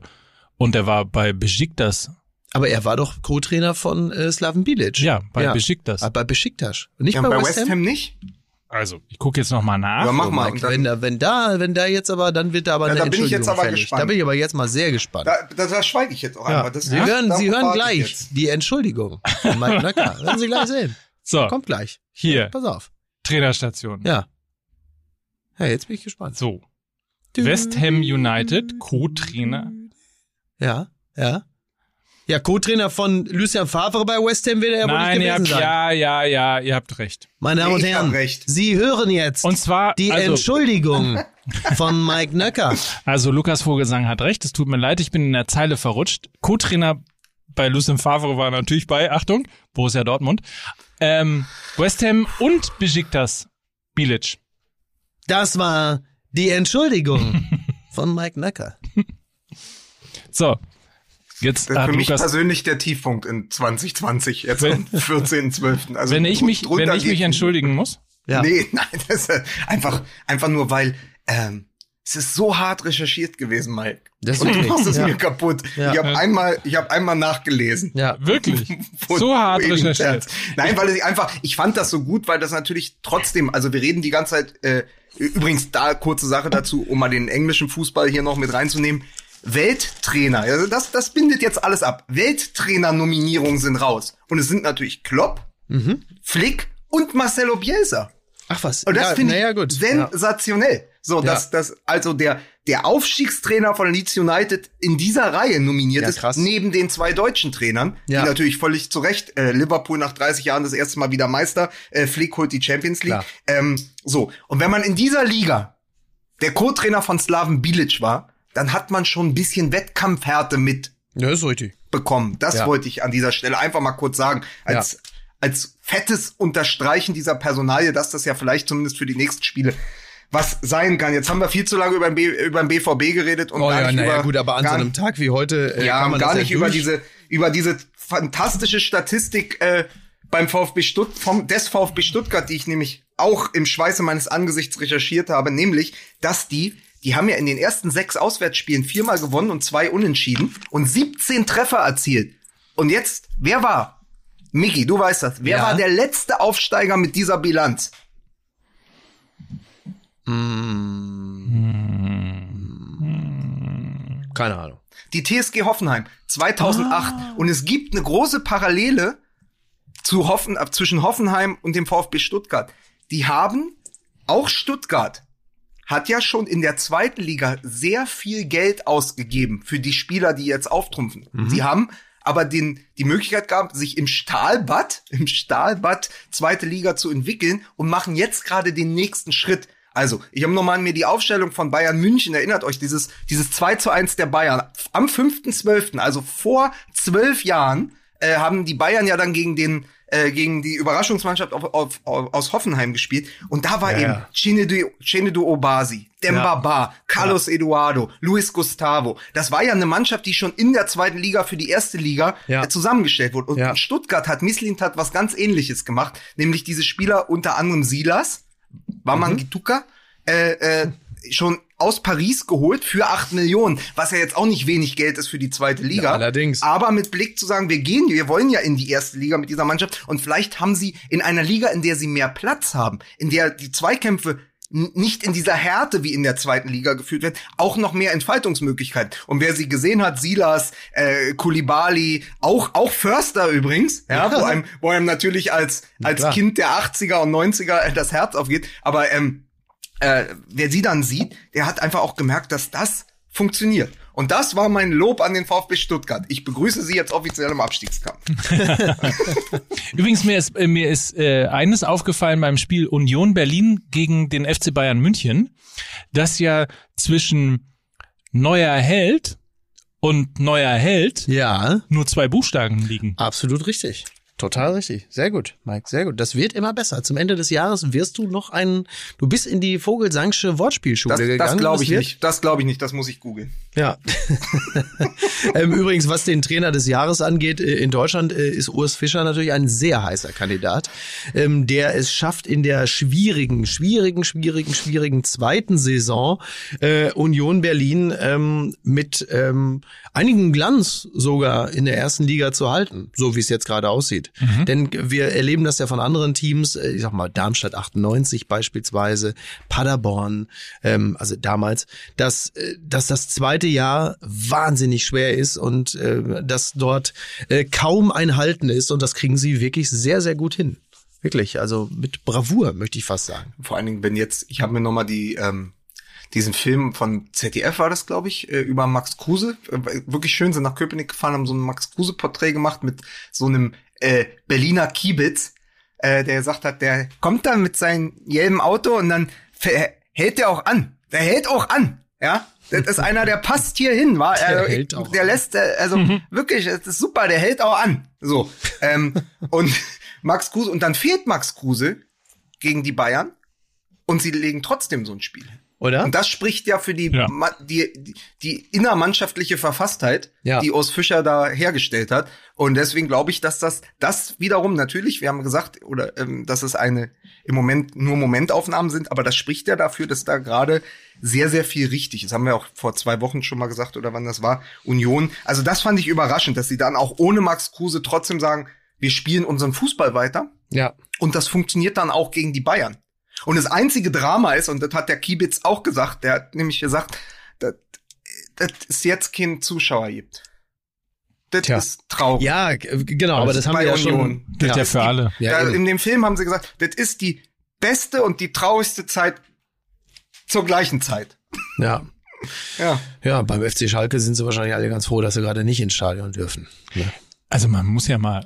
Und der war bei Besiktas. Aber er war doch Co-Trainer von äh, Slaven Bilic. Ja, bei ja. Besiktas. Ah, bei Besiktas. Nicht Ja, bei, bei West, Ham? nicht? Also, ich gucke jetzt noch mal nach. Ja, mach Oh, mal. Dann- wenn, da, wenn da, wenn da jetzt aber, dann wird da aber Ja, eine da bin ich Entschuldigung jetzt aber fällig. gespannt. Da bin ich aber jetzt mal sehr gespannt. Da, da, da schweige ich jetzt auch ja. einmal. Das, Sie ja, hören, Sie hören gleich die Entschuldigung von Mike Nöcker. Werden Sie gleich sehen. so, Kommt gleich. hier, Pass auf. Trainerstation. Ja. Ja, jetzt bin ich gespannt. So, West Ham United, Co-Trainer Ja, ja. Ja, Co-Trainer von Lucien Favre bei West Ham wird er ja wohl Nein, nicht ihr gewesen habt, sein. ja, ja, ja, ihr habt recht. Meine Damen und Ich hab Herren, recht. Sie hören jetzt Und zwar, die also, Entschuldigung von Mike Nöcker. also Lukas Vogelsang hat recht, es tut mir leid, ich bin in der Zeile verrutscht. Co-Trainer bei Lucien Favre war natürlich bei, Achtung, Borussia Dortmund, ähm, West Ham und Besiktas Bilic. Das war die Entschuldigung von Mike Nöcker. So, jetzt Das ist hat für mich Lukas, persönlich der Tiefpunkt in 2020, jetzt Wenn- am 14.12. Also wenn ich mich, wenn ich mich entschuldigen muss, Ja. Nee, nein, das ist einfach, einfach nur, weil ähm, es ist so hart recherchiert gewesen, Mike. Das Und du machst es ja. mir kaputt. Ja. Ich habe einmal, ich habe einmal nachgelesen. Ja, wirklich, so hart recherchiert. Nein, weil ich einfach, ich fand das so gut, weil das natürlich trotzdem, also wir reden die ganze Zeit, äh, übrigens da kurze Sache dazu, um mal den englischen Fußball hier noch mit reinzunehmen. Welttrainer, also das, das bindet jetzt alles ab. Welttrainer-Nominierungen sind raus. Und es sind natürlich Klopp, Mhm. Flick und Marcelo Bielsa. Ach was. Und das ja, finde ich naja, gut. Ja. sensationell. So, dass das also der der Aufstiegstrainer von Leeds United in dieser Reihe nominiert Ja, ist, krass. neben den zwei deutschen Trainern, Ja. die natürlich völlig zu Recht äh, Liverpool nach 30 Jahren das erste Mal wieder Meister, äh, Flick holt die Champions League. Ähm, so, und wenn man in dieser Liga der Co-Trainer von Slaven Bilic war, dann hat man schon ein bisschen Wettkampfhärte mit Ja, ist richtig. bekommen. Das Ja. wollte ich an dieser Stelle einfach mal kurz sagen. Als, als fettes Unterstreichen dieser Personalie, dass das ja vielleicht zumindest für die nächsten Spiele was sein kann. Jetzt haben wir viel zu lange über den, B, über den BVB geredet und Oh gar ja, nicht naja, über, gut, aber an so einem Tag wie heute äh, ja, kann man gar nicht ja über diese über diese fantastische Statistik äh, beim VfB Stutt vom des VfB Stuttgart, die ich nämlich auch im Schweiße meines Angesichts recherchiert habe, nämlich, dass die die haben ja in den ersten sechs Auswärtsspielen viermal gewonnen und zwei unentschieden und 17 Treffer erzielt. Und jetzt, wer war? Miki, du weißt das. Wer Ja. war der letzte Aufsteiger mit dieser Bilanz? Keine Ahnung. die TSG Hoffenheim 2008 und es gibt eine große Parallele zu Hoffen, zwischen Hoffenheim und dem VfB Stuttgart. Die haben auch Stuttgart hat ja schon in der zweiten Liga sehr viel Geld ausgegeben für die Spieler, die jetzt auftrumpfen. Sie haben aber den, die Möglichkeit gehabt, sich im Stahlbad, im Stahlbad zweite Liga zu entwickeln und machen jetzt gerade den nächsten Schritt. Also, ich habe nochmal mir die Aufstellung von Bayern München, erinnert euch, dieses, dieses 2 zu 1 der Bayern. Am 5.12., also vor zwölf Jahren, äh, haben die Bayern ja dann gegen den äh, gegen die Überraschungsmannschaft auf, auf, auf, aus Hoffenheim gespielt. Und da war Ja, eben ja. Chinedu, Chinedu Obasi, Demba Ba, Carlos Eduardo, Luis Gustavo. Das war ja eine Mannschaft, die schon in der zweiten Liga für die erste Liga Ja. äh, zusammengestellt wurde. Und Ja. Stuttgart hat Misslint hat was ganz ähnliches gemacht, nämlich diese Spieler unter anderem Silas, Waman Gituka, äh, äh, schon aus Paris geholt für acht Millionen, was ja jetzt auch nicht wenig Geld ist für die zweite Liga. Ja, allerdings. Aber mit Blick zu sagen, wir gehen, wir wollen ja in die erste Liga mit dieser Mannschaft und vielleicht haben sie in einer Liga, in der sie mehr Platz haben, in der die Zweikämpfe nicht in dieser Härte wie in der zweiten Liga geführt werden, auch noch mehr Entfaltungsmöglichkeiten. Und wer sie gesehen hat, Silas, äh, Kulibali, auch auch Förster übrigens, ja, wo einem, wo einem natürlich als als. Kind der 80er und 90er äh, das Herz aufgeht, aber ähm, äh, wer sie dann sieht, der hat einfach auch gemerkt, dass das funktioniert. Und das war mein Lob an den VfB Stuttgart. Ich begrüße Sie jetzt offiziell im Abstiegskampf. Übrigens, mir ist, äh, mir ist äh, eines aufgefallen beim Spiel Union Berlin gegen den FC Bayern München, dass ja zwischen neuer Held und neuer Held Ja, nur zwei Buchstaben liegen. absolut richtig. Total richtig. Sehr gut, Mike, sehr gut. Das wird immer besser. Zum Ende des Jahres wirst du noch ein, du bist in die Vogelsangsche Wortspielschule Das, gegangen. das glaube ich nicht. Das glaube ich nicht. Das muss ich googeln. Ja. ähm, übrigens, was den Trainer des Jahres angeht, äh, in Deutschland äh, ist Urs Fischer natürlich ein sehr heißer Kandidat, ähm, der es schafft, in der schwierigen, schwierigen, schwierigen, schwierigen zweiten Saison äh, Union Berlin ähm, mit einigen Glanz sogar in der ersten Liga zu halten, so wie es jetzt gerade aussieht. Denn wir erleben das ja von anderen Teams, ich sag mal Darmstadt 98 beispielsweise, Paderborn, also damals, dass, dass das zweite Jahr wahnsinnig schwer ist und äh, dass dort äh, kaum ein Halten ist und das kriegen sie wirklich sehr, sehr gut hin. Wirklich, also mit Bravour, möchte ich fast sagen. Vor allen Dingen, wenn jetzt, ich habe mir noch mal die ähm, diesen Film von ZDF war das, glaube ich, äh, über Max Kruse. Äh, wirklich schön, sind nach Köpenick gefahren, haben so ein Max Kruse-Porträt gemacht mit so einem äh, Berliner Kiebitz, äh, der gesagt hat, der kommt dann mit seinem gelben Auto und dann hält der auch an. Der hält auch an, ja. Das ist einer, der passt hier hin, war. Der, Der hält auch der an. lässt, äh, also wirklich, das ist super, der hält auch an. So. ähm, und Max Kruse, und dann fehlt Max Kruse gegen die Bayern und sie legen trotzdem so ein Spiel. hin. Oder? Und das spricht ja für die, Ja. Die, die innermannschaftliche Verfasstheit, Ja. die Urs Fischer da hergestellt hat. Und deswegen glaube ich, dass das, das wiederum natürlich, wir haben gesagt, oder ähm, dass es eine im Moment nur Momentaufnahmen sind, aber das spricht ja dafür, dass da gerade sehr, sehr viel richtig ist. Haben wir auch vor zwei Wochen schon mal gesagt, oder wann das war, Union. Also das fand ich überraschend, dass sie dann auch ohne Max Kruse trotzdem sagen, wir spielen unseren Fußball weiter. ja. Und das funktioniert dann auch gegen die Bayern. Und das einzige Drama ist, und das hat der Kiebitz auch gesagt, der hat nämlich gesagt, dass dass es jetzt keinen Zuschauer gibt. Das Tja. ist traurig. Ja, genau, aber das haben wir ja Union. schon. Gilt ja, für alle. Ja, da, in dem Film haben sie gesagt, das ist die beste und die traurigste Zeit zur gleichen Zeit. ja. Ja. Ja, beim FC Schalke sind sie wahrscheinlich alle ganz froh, dass sie gerade nicht ins Stadion dürfen. Ne? Also man muss ja mal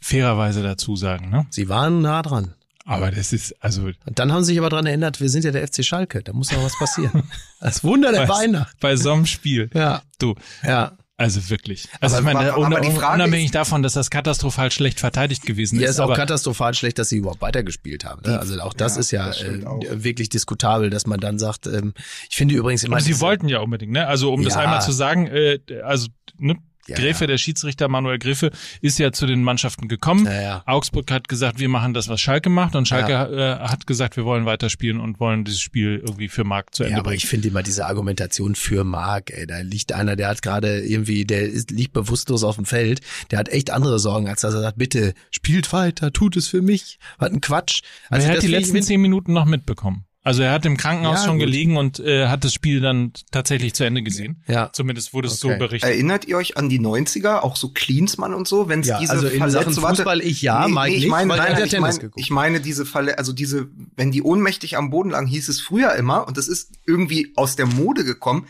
fairerweise dazu sagen, ne? Sie waren nah dran. Aber das ist, also Und dann haben sie sich aber dran erinnert, wir sind ja der FC Schalke, da muss noch was passieren. Das Wunder der bei, Weihnacht. bei so einem Spiel. Ja, Du, ja. also wirklich. Also Aber- ich meine, aber- aber die un- Frage unabhängig ist- davon, dass das katastrophal schlecht verteidigt gewesen Ja, ist. ist auch aber katastrophal schlecht, dass sie überhaupt weitergespielt haben. Ne? Also auch das Ja, ist ja das äh, auch. wirklich diskutabel, dass man dann sagt, ähm, ich finde übrigens immer. aber sie wollten ja unbedingt, ne? Also um das Ja. einmal zu sagen, äh, also ne, Ja, Gräfe, ja. der Schiedsrichter Manuel Gräfe, ist ja zu den Mannschaften gekommen. Ja. Augsburg hat gesagt, wir machen das, was Schalke macht. Und Schalke äh, hat gesagt, wir wollen weiterspielen und wollen dieses Spiel irgendwie für Marc zu Ende Ja, aber bringen. ich finde immer diese Argumentation für Marc, ey, da liegt einer, der hat gerade irgendwie, der ist, liegt bewusstlos auf dem Feld, der hat echt andere Sorgen, als dass er sagt, bitte, spielt weiter, tut es für mich. Was ein Quatsch. Also er hat die letzten zehn Minuten noch mitbekommen. Also er hat im Krankenhaus Ja, schon gut. gelegen und äh, hat das Spiel dann tatsächlich zu Ende gesehen. Ja. Zumindest wurde es so Okay. berichtet. Erinnert ihr euch an die 90er, auch so Klinsmann und so, wenn es Ja, diese also in Verletzung- warte, Fußball ich ja, Mike ich nicht, meine, weil nein, nein, ich geguckt. ich meine diese Falle, also diese, wenn die ohnmächtig am Boden lagen, hieß es früher immer, und das ist irgendwie aus der Mode gekommen,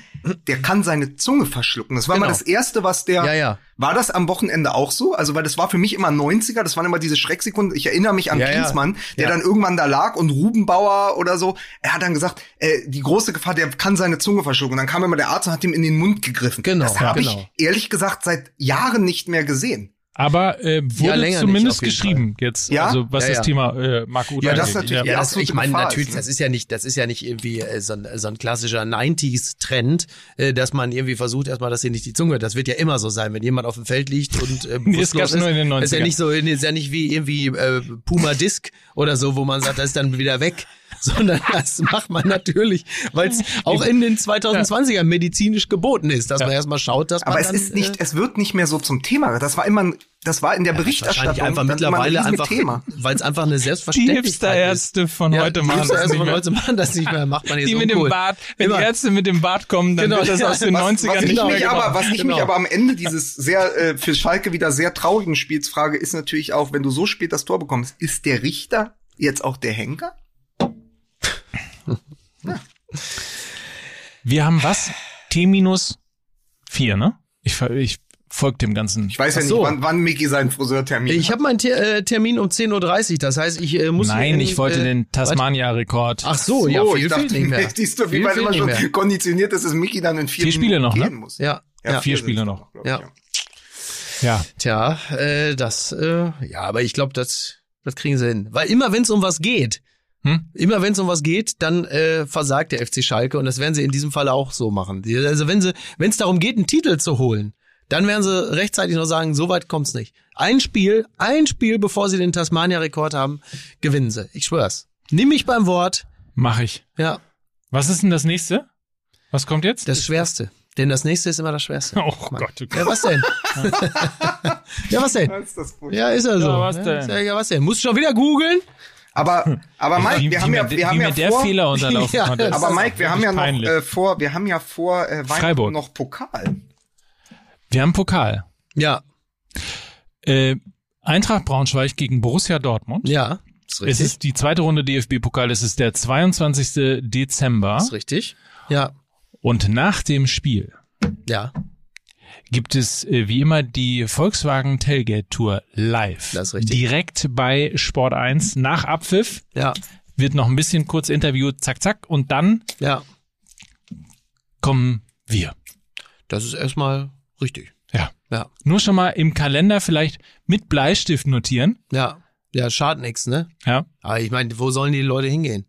der kann seine Zunge verschlucken. Das war Genau. mal das erste, was der, Ja, ja. war das am Wochenende auch so? Also, weil das war für mich immer 90er, das waren immer diese Schrecksekunden. Ich erinnere mich an Ja, ja. Klinsmann, der Ja. dann irgendwann da lag und Rubenbauer oder so, er hat dann gesagt, äh, die große Gefahr, der kann seine Zunge verschlucken. Und dann kam immer der Arzt und hat ihm in den Mund gegriffen. Genau, Das habe genau. ich ehrlich gesagt seit Jahren nicht mehr gesehen. Aber äh, wurde länger nicht, zumindest jeden geschrieben jetzt, Ja? also was Ja, das ja. Thema äh, Marc Uth Ja, das angeht. natürlich- Ja, das, ich meine natürlich, ist, ne? das ist ja nicht, das ist ja nicht irgendwie äh, so ein, so ein klassischer 90s-Trend, äh, dass man irgendwie versucht erstmal, dass hier nicht die Zunge, das wird ja immer so sein, wenn jemand auf dem Feld liegt und äh, Nee, das bewusstlos gab's nur in den ist ja 90ern. nicht so, ist ja nicht wie irgendwie äh, Puma Disc oder so, wo man sagt, das ist dann wieder weg. Sondern das macht man natürlich, weil es auch in den 2020er medizinisch geboten ist, dass man erstmal schaut, dass man Aber es dann, ist nicht, äh, es wird nicht mehr so zum Thema. Das war immer, das war in der Berichterstattung wahrscheinlich einfach immer ein mittlerweile einfach, weil es einfach eine Die Selbstverständlichkeit ist. Hipster-Ärzte von Ja, heute die machen das Hipster-Ärzte nicht von mehr. heute machen das nicht mehr, macht man jetzt Die mit dem uncool. Bart, wenn Immer. die Ärzte mit dem Bart kommen, dann Genau, wird das ja. aus den was, 90ern was nicht ich mehr mich gemacht. aber, was ich Genau. mich aber am Ende dieses sehr äh, für Schalke wieder sehr traurigen Spiels frage, ist natürlich auch, wenn du so spät das Tor bekommst, ist der Richter jetzt auch der Henker? Wir haben was? T minus vier, ne? Ich, ich folge dem Ganzen. Ich weiß ja Ach nicht, so. wann, wann Mickey seinen Friseurtermin Ich hat. habe meinen Ter äh, Termin um 10.30 Uhr, das heißt, ich äh, muss... Nein, in, ich wollte äh, den Tasmania-Rekord. Ach so, ja, So, viel ich dachte, fehlt nicht mehr. Siehst du, wie Viel man immer schon mehr. konditioniert ist, dass Mickey dann in vier, Vier Spiele noch, ne? gehen muss. Ja, ja. vier sind's Spiele noch. ich, Ja. Ja. Tja, äh, das, äh, ja, aber ich glaube, das, das kriegen sie hin. Weil immer, wenn es um was geht, Hm? immer wenn es um was geht, dann äh, versagt der FC Schalke und das werden sie in diesem Fall auch so machen. Also wenn sie, wenn es darum geht, einen Titel zu holen, dann werden sie rechtzeitig noch sagen, so weit kommt's nicht. Ein Spiel, ein Spiel, bevor sie den Tasmania-Rekord haben, gewinnen sie. Ich schwör's. Nimm mich beim Wort. Mach ich. Ja, Was ist denn das nächste? Was kommt jetzt? das Schwerste. Denn das nächste ist immer das Schwerste. oh Mann. Gott, Gott. Ja, was denn? ja, was denn? Ist. Ja, ist er so. Ja, was denn? ja, was denn? Musst du schon wieder googeln? Aber, aber Mike, wie, wir haben ja, wie wir haben mir ja der vor, Fehler unterlaufen Ja, konnte. aber Mike, wir haben ja noch äh, vor, wir haben ja vor äh, Weihnachten Freiburg. noch Pokal. Wir haben Pokal. Ja, Äh, Eintracht Braunschweig gegen Borussia Dortmund. ja. Ist Es richtig. ist die zweite Runde DFB-Pokal. Es ist der 22. Dezember. ist richtig. Ja, Und nach dem Spiel ja, gibt es äh, wie immer die Volkswagen Tailgate Tour live. Das ist richtig. Direkt bei Sport 1 nach Abpfiff ja, wird noch ein bisschen kurz Interview, zack, zack, und dann ja. kommen wir. Das ist erstmal richtig. Ja. Ja, Nur schon mal im Kalender vielleicht mit Bleistift notieren. ja. Ja, schadet nichts, ne? Ja. Aber ich meine, wo sollen die Leute hingehen?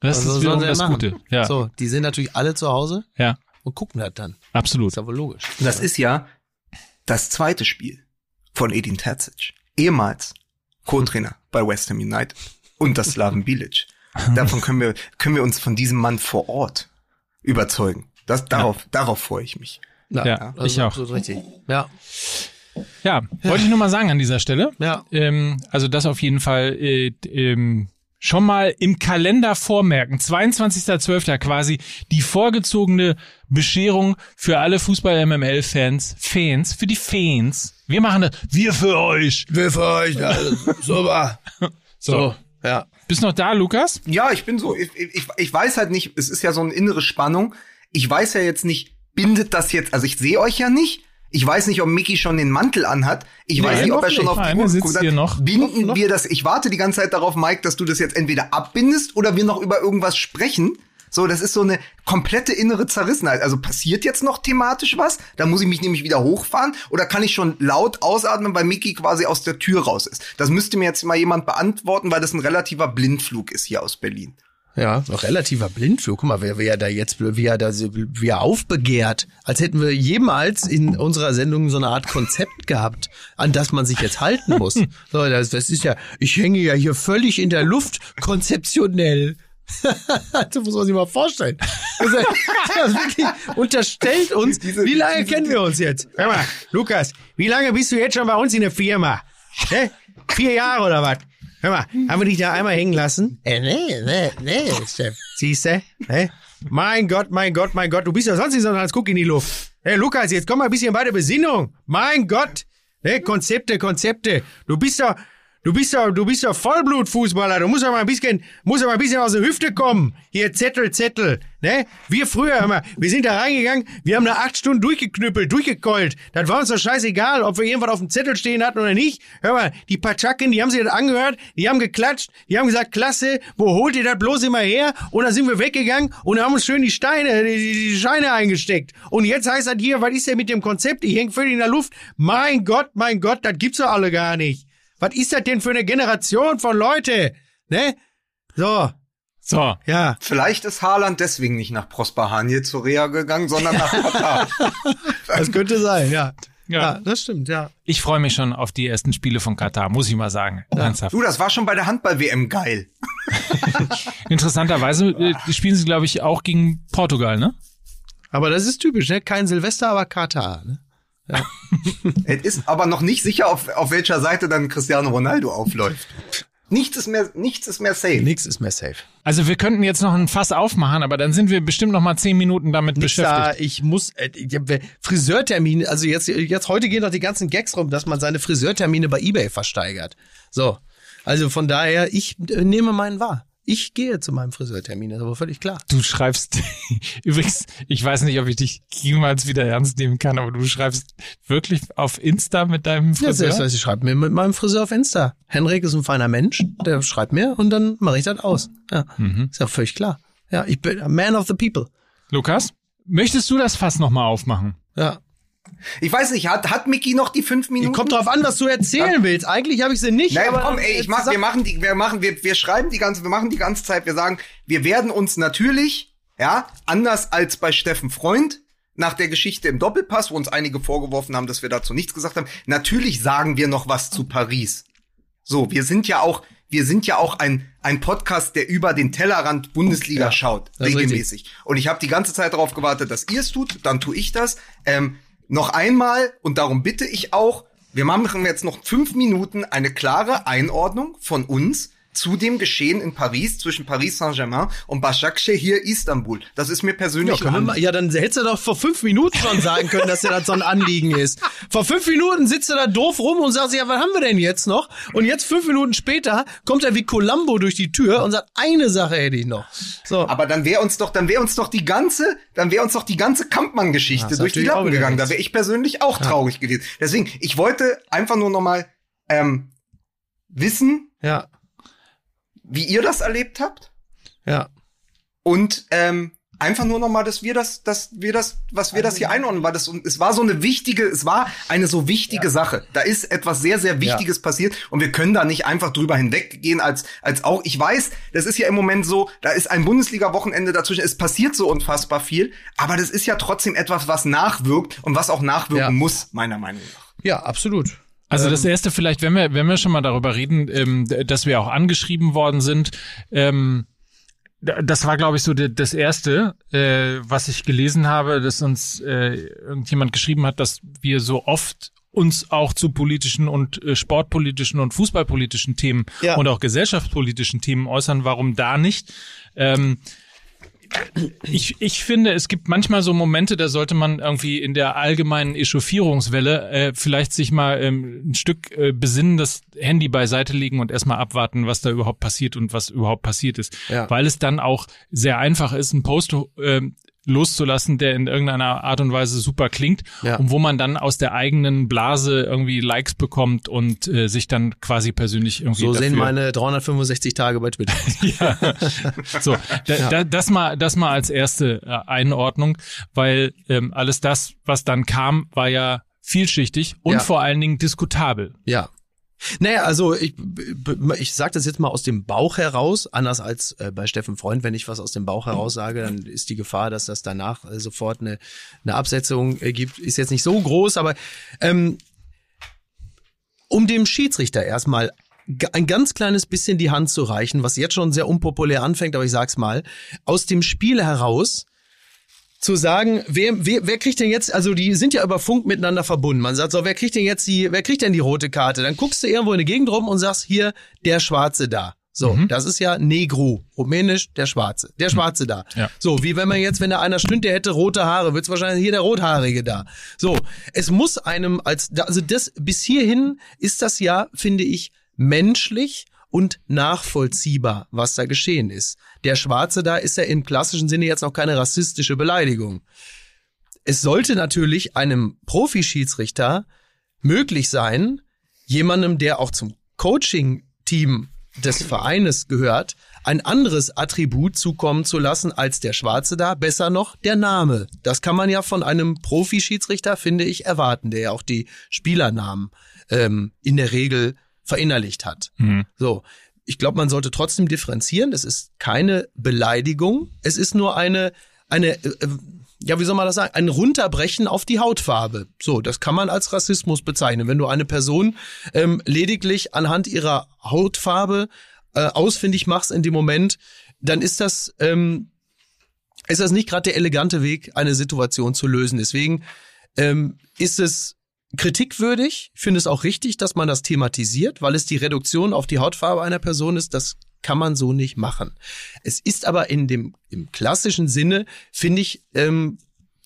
Das Also ist wiederum sie das machen. Gute. Ja. So, die sind natürlich alle zu Hause Ja. Und gucken das dann. Absolut. Ist ja wohl logisch. Und das ist ja das zweite Spiel von Edin Terzic. Ehemals Co-Trainer bei West Ham United und das Slaven Bilic. Davon können wir, können wir uns von diesem Mann vor Ort überzeugen. Das, darauf, darauf freue ich mich. Ja, das ich ist auch. absolut richtig. Ja, Ja, wollte ich nur mal sagen an dieser Stelle. ja. Ähm, also das auf jeden Fall äh, ähm, schon mal im Kalender vormerken. 22.12. quasi die vorgezogene Bescherung für alle Fußball-MML-Fans. Fans, für die Fans. Wir machen das. Wir für euch. Wir für euch, ja, super. So. Ja. Bist noch da, Lukas? Ja, ich bin so, ich, ich, ich weiß halt nicht, es ist ja so eine innere Spannung. Ich weiß ja jetzt nicht, bindet das jetzt, also ich sehe euch ja nicht. Ich weiß nicht, ob Mickey schon den Mantel anhat. Ich weiß Nein, nicht, ob er schon nicht. auf die Uhr guckt. hier noch. Binden wir das, ich warte die ganze Zeit darauf, Mike, dass du das jetzt entweder abbindest oder wir noch über irgendwas sprechen. So, das ist so eine komplette innere Zerrissenheit. Also passiert jetzt noch thematisch was? Da muss ich mich nämlich wieder hochfahren oder kann ich schon laut ausatmen, weil Mickey quasi aus der Tür raus ist? Das müsste mir jetzt mal jemand beantworten, weil das ein relativer Blindflug ist hier aus Berlin. Ja, noch relativer Blindflug. Guck mal, wer, wer da jetzt, wie er da, wie er aufbegehrt. Als hätten wir jemals in unserer Sendung so eine Art Konzept gehabt, an das man sich jetzt halten muss. So, das, das ist ja, ich hänge ja hier völlig in der Luft, konzeptionell. das muss man sich mal vorstellen. Das, das wirklich unterstellt uns, wie lange kennen wir uns jetzt? Hör mal, Lukas, wie lange bist du jetzt schon bei uns in der Firma? Hä? Vier Jahre oder was? Hör mal, haben wir dich da einmal hängen lassen? Äh, nee, nee, nee, Chef. Siehst du? Hä? Mein Gott, mein Gott, mein Gott, du bist ja sonst nicht so als Guck in die Luft. Hey, Lukas, jetzt komm mal ein bisschen bei der Besinnung. Mein Gott. Ne, Konzepte, Konzepte. Du bist doch, du bist doch, du bist doch Vollblutfußballer. Du musst doch mal ein bisschen, musst doch mal ein bisschen aus der Hüfte kommen. Hier, Zettel, Zettel. Ne? Wir früher, mal, wir sind da reingegangen, wir haben da acht Stunden durchgeknüppelt, durchgekeult. Das war uns doch scheißegal, ob wir irgendwas auf dem Zettel stehen hatten oder nicht. Hör mal, die Patschaken, die haben sich das angehört, die haben geklatscht, die haben gesagt, klasse, wo holt ihr das bloß immer her? Und dann sind wir weggegangen und haben uns schön die Steine, die, die, Scheine eingesteckt. Und jetzt heißt das hier, was ist denn mit dem Konzept? Ich häng völlig in der Luft. Mein Gott, mein Gott, das gibt's doch alle gar nicht. Was ist das denn für eine Generation von Leute? Ne? So, So. ja. Vielleicht ist Haaland deswegen nicht nach Prosper Hanje zur Reha gegangen, sondern nach Katar. Das könnte sein, ja. Ja. Ja, das stimmt, ja. Ich freue mich schon auf die ersten Spiele von Katar, muss ich mal sagen. Ernsthaft. du, das war schon bei der Handball-WM geil. Interessanterweise äh, spielen sie, glaube ich, auch gegen Portugal, ne? Aber das ist typisch, ne? Kein Silvester, aber Katar, ne? Es ist aber noch nicht sicher, auf, auf welcher Seite dann Cristiano Ronaldo aufläuft. Nichts ist mehr, nichts ist mehr safe. Nix ist mehr safe. Also wir könnten jetzt noch ein Fass aufmachen, aber dann sind wir bestimmt noch mal zehn Minuten damit Nix beschäftigt. da, ich muss, äh, äh, Friseurtermin, also jetzt, jetzt heute gehen doch die ganzen Gags rum, dass man seine Friseurtermine bei Ebay versteigert. So. Also von daher, ich äh, nehme meinen wahr. Ich gehe zu meinem Friseurtermin, das ist aber völlig klar. Du schreibst, übrigens, ich weiß nicht, ob ich dich jemals wieder ernst nehmen kann, aber du schreibst wirklich auf Insta mit deinem Ja, Friseur? selbst weiß ich schreibe mir mit meinem Friseur auf Insta. Henrik ist ein feiner Mensch, der schreibt mir und dann mache ich das aus. Ja, ist ja völlig klar. Ja, ich bin a man of the people. Lukas, möchtest du das Fass noch mal aufmachen? Ja. Ich weiß nicht, hat, hat Mickey noch die fünf Minuten? Kommt drauf an, was du erzählen willst. Eigentlich habe ich sie nicht. Naja, aber komm, ey, ich mach, wir machen die, wir machen, wir, wir schreiben die ganze, wir machen die ganze Zeit, wir sagen, wir werden uns natürlich, ja, anders als bei Steffen Freund, nach der Geschichte im Doppelpass, wo uns einige vorgeworfen haben, dass wir dazu nichts gesagt haben, natürlich sagen wir noch was zu Paris. So, wir sind ja auch, wir sind ja auch ein, ein Podcast, der über den Tellerrand Bundesliga Ja, schaut, regelmäßig. Und ich habe die ganze Zeit darauf gewartet, dass ihr es tut, dann tue ich das. Ähm, noch einmal, und darum bitte ich auch, wir machen jetzt noch fünf Minuten eine klare Einordnung von uns. Zu dem Geschehen in Paris zwischen Paris Saint-Germain und Başakşehir Istanbul. Das ist mir persönlich Ja, mal, ja, dann hättest du doch vor fünf Minuten schon sagen können, dass dir das so ein Anliegen ist. Vor fünf Minuten sitzt du da doof rum und sagst, ja, was haben wir denn jetzt noch? Und jetzt fünf Minuten später kommt er wie Columbo durch die Tür und sagt, eine Sache hätte ich noch. So. Aber dann wäre uns doch, dann wäre uns doch die ganze, dann wäre uns doch die ganze Kampmann-Geschichte durch die Lappen gegangen. Da wäre ich persönlich auch traurig gewesen. Deswegen, ich wollte einfach nur noch mal ähm, wissen, Ja, wie ihr das erlebt habt ja. und ähm, einfach nur noch mal, dass wir das, dass wir das, was wir das hier einordnen, weil das, es war so eine wichtige, es war eine so wichtige Sache. Da ist etwas sehr, sehr Wichtiges passiert und wir können da nicht einfach drüber hinweggehen als, als auch, ich weiß, das ist ja im Moment so, da ist ein Bundesliga-Wochenende dazwischen, es passiert so unfassbar viel, aber das ist ja trotzdem etwas, was nachwirkt und was auch nachwirken Ja. muss, meiner Meinung nach. Ja, absolut. Also das erste vielleicht, wenn wir, wenn wir schon mal darüber reden, ähm, dass wir auch angeschrieben worden sind, ähm, das war, glaube ich, so de- das erste, äh, was ich gelesen habe, dass uns äh, irgendjemand geschrieben hat, dass wir so oft uns auch zu politischen und äh, sportpolitischen und fußballpolitischen Themen Ja. und auch gesellschaftspolitischen Themen äußern. Warum da nicht? Ähm, ich, ich finde, es gibt manchmal so Momente, da sollte man irgendwie in der allgemeinen Echauffierungswelle äh, vielleicht sich mal ähm, ein Stück äh, besinnen, das Handy beiseite legen und erstmal abwarten, was da überhaupt passiert und was überhaupt passiert ist. Ja. Weil es dann auch sehr einfach ist, einen Post ähm, loszulassen, der in irgendeiner Art und Weise super klingt Ja. und wo man dann aus der eigenen Blase irgendwie Likes bekommt und äh, sich dann quasi persönlich irgendwie So sehen meine 365 Tage bei Twitter aus. so, da, da, das mal, das mal als erste äh, Einordnung, weil ähm, alles das, was dann kam, war ja vielschichtig und Ja. vor allen Dingen diskutabel. Ja. Naja, also ich, ich sage das jetzt mal aus dem Bauch heraus, anders als äh, bei Steffen Freund, wenn ich was aus dem Bauch heraus sage, dann ist die Gefahr, dass das danach äh, sofort eine, eine Absetzung äh, gibt, ist jetzt nicht so groß, aber ähm, um dem Schiedsrichter erstmal ein ganz kleines bisschen die Hand zu reichen, was jetzt schon sehr unpopulär anfängt, aber ich sag's mal, aus dem Spiel heraus zu sagen, wer, wer, wer kriegt denn jetzt, also die sind ja über Funk miteinander verbunden. Man sagt so, wer kriegt denn jetzt die, wer kriegt denn die rote Karte? Dann guckst du irgendwo in die Gegend rum und sagst, hier, der Schwarze da. So, das ist ja Negro, rumänisch, der Schwarze. Der Schwarze da. Ja. So, wie wenn man jetzt, wenn da einer stünde, der hätte rote Haare, wird's wahrscheinlich hier der Rothaarige da. So, es muss einem als, also das, bis hierhin ist das ja, finde ich, menschlich und nachvollziehbar, was da geschehen ist. Der Schwarze da ist ja im klassischen Sinne jetzt noch keine rassistische Beleidigung. Es sollte natürlich einem Profischiedsrichter möglich sein, jemandem, der auch zum Coaching-Team des Vereines gehört, ein anderes Attribut zukommen zu lassen als der Schwarze da, besser noch der Name. Das kann man ja von einem Profischiedsrichter, finde ich, erwarten, der ja auch die Spielernamen ähm, in der Regel verinnerlicht hat. So, ich glaube, man sollte trotzdem differenzieren. Es ist keine Beleidigung. Es ist nur eine, eine, äh, äh, ja, wie soll man das sagen? Ein Runterbrechen auf die Hautfarbe. So, das kann man als Rassismus bezeichnen. Wenn du eine Person ähm, lediglich anhand ihrer Hautfarbe äh, ausfindig machst in dem Moment, dann ist das, ähm, ist das nicht gerade der elegante Weg, eine Situation zu lösen. Deswegen ähm, ist es kritikwürdig. Ich finde es auch richtig, dass man das thematisiert, weil es die Reduktion auf die Hautfarbe einer Person ist. Das kann man so nicht machen. Es ist aber in dem im klassischen Sinne, finde ich, ähm,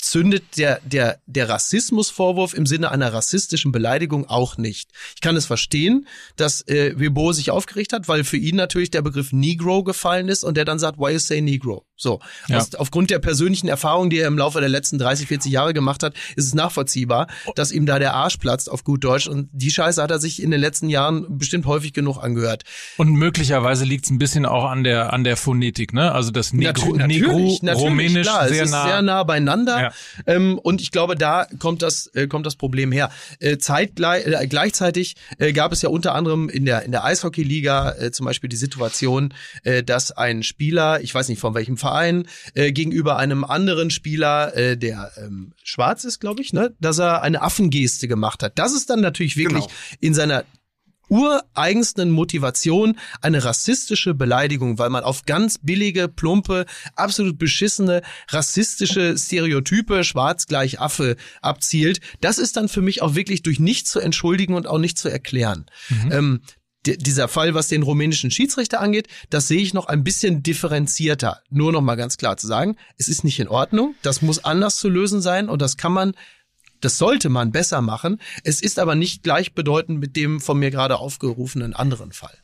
zündet der, der, der Rassismusvorwurf im Sinne einer rassistischen Beleidigung auch nicht. Ich kann es verstehen, dass äh, Webo sich aufgeregt hat, weil für ihn natürlich der Begriff Negro gefallen ist und der dann sagt, why you say Negro? So. Ja. Aus, aufgrund der persönlichen Erfahrung, die er im Laufe der letzten 30, 40 Jahre gemacht hat, ist es nachvollziehbar, dass ihm da der Arsch platzt auf gut Deutsch und die Scheiße hat er sich in den letzten Jahren bestimmt häufig genug angehört. Und möglicherweise liegt es ein bisschen auch an der an der Phonetik, ne? Also das Negro, Natu- Negro Rumänisch klar, sehr es ist nah. sehr nah beieinander. Ja. Ähm, und ich glaube, da kommt das, äh, kommt das Problem her. Äh, zeitgleich, äh, gleichzeitig äh, gab es ja unter anderem in der, in der Eishockeyliga äh, zum Beispiel die Situation, äh, dass ein Spieler, ich weiß nicht von welchem Verein, äh, gegenüber einem anderen Spieler, äh, der ähm, schwarz ist, glaube ich, ne, dass er eine Affengeste gemacht hat. Das ist dann natürlich wirklich Genau. in seiner ureigensten Motivation eine rassistische Beleidigung, weil man auf ganz billige, plumpe, absolut beschissene, rassistische Stereotype, schwarz gleich Affe, abzielt. Das ist dann für mich auch wirklich durch nichts zu entschuldigen und auch nicht zu erklären. Ähm, D dieser Fall, was den rumänischen Schiedsrichter angeht, das sehe ich noch ein bisschen differenzierter. Nur noch mal ganz klar zu sagen, es ist nicht in Ordnung, das muss anders zu lösen sein und das kann man das sollte man besser machen. Es ist aber nicht gleichbedeutend mit dem von mir gerade aufgerufenen anderen Fall.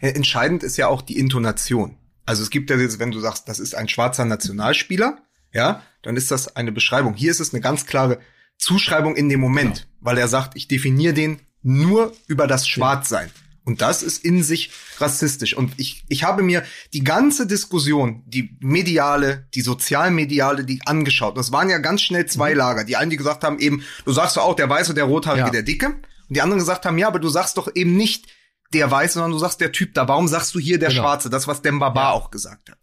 Äh, Entscheidend ist ja auch die Intonation. Also es gibt ja jetzt, wenn du sagst, das ist ein schwarzer Nationalspieler, ja, dann ist das eine Beschreibung. Hier ist es eine ganz klare Zuschreibung in dem Moment, Genau. weil er sagt, ich definiere den nur über das Schwarzsein. Und das ist in sich rassistisch. Und ich, ich habe mir die ganze Diskussion, die mediale, die sozialmediale, die angeschaut. Es waren ja ganz schnell zwei Lager. Die einen, die gesagt haben eben, du sagst doch auch, der Weiße, der Rothaarige, Ja. der Dicke. Und die anderen gesagt haben, ja, aber du sagst doch eben nicht der Weiße, sondern du sagst der Typ da. Warum sagst du hier der Genau. Schwarze? Das, was Dembaba Ja. auch gesagt hat.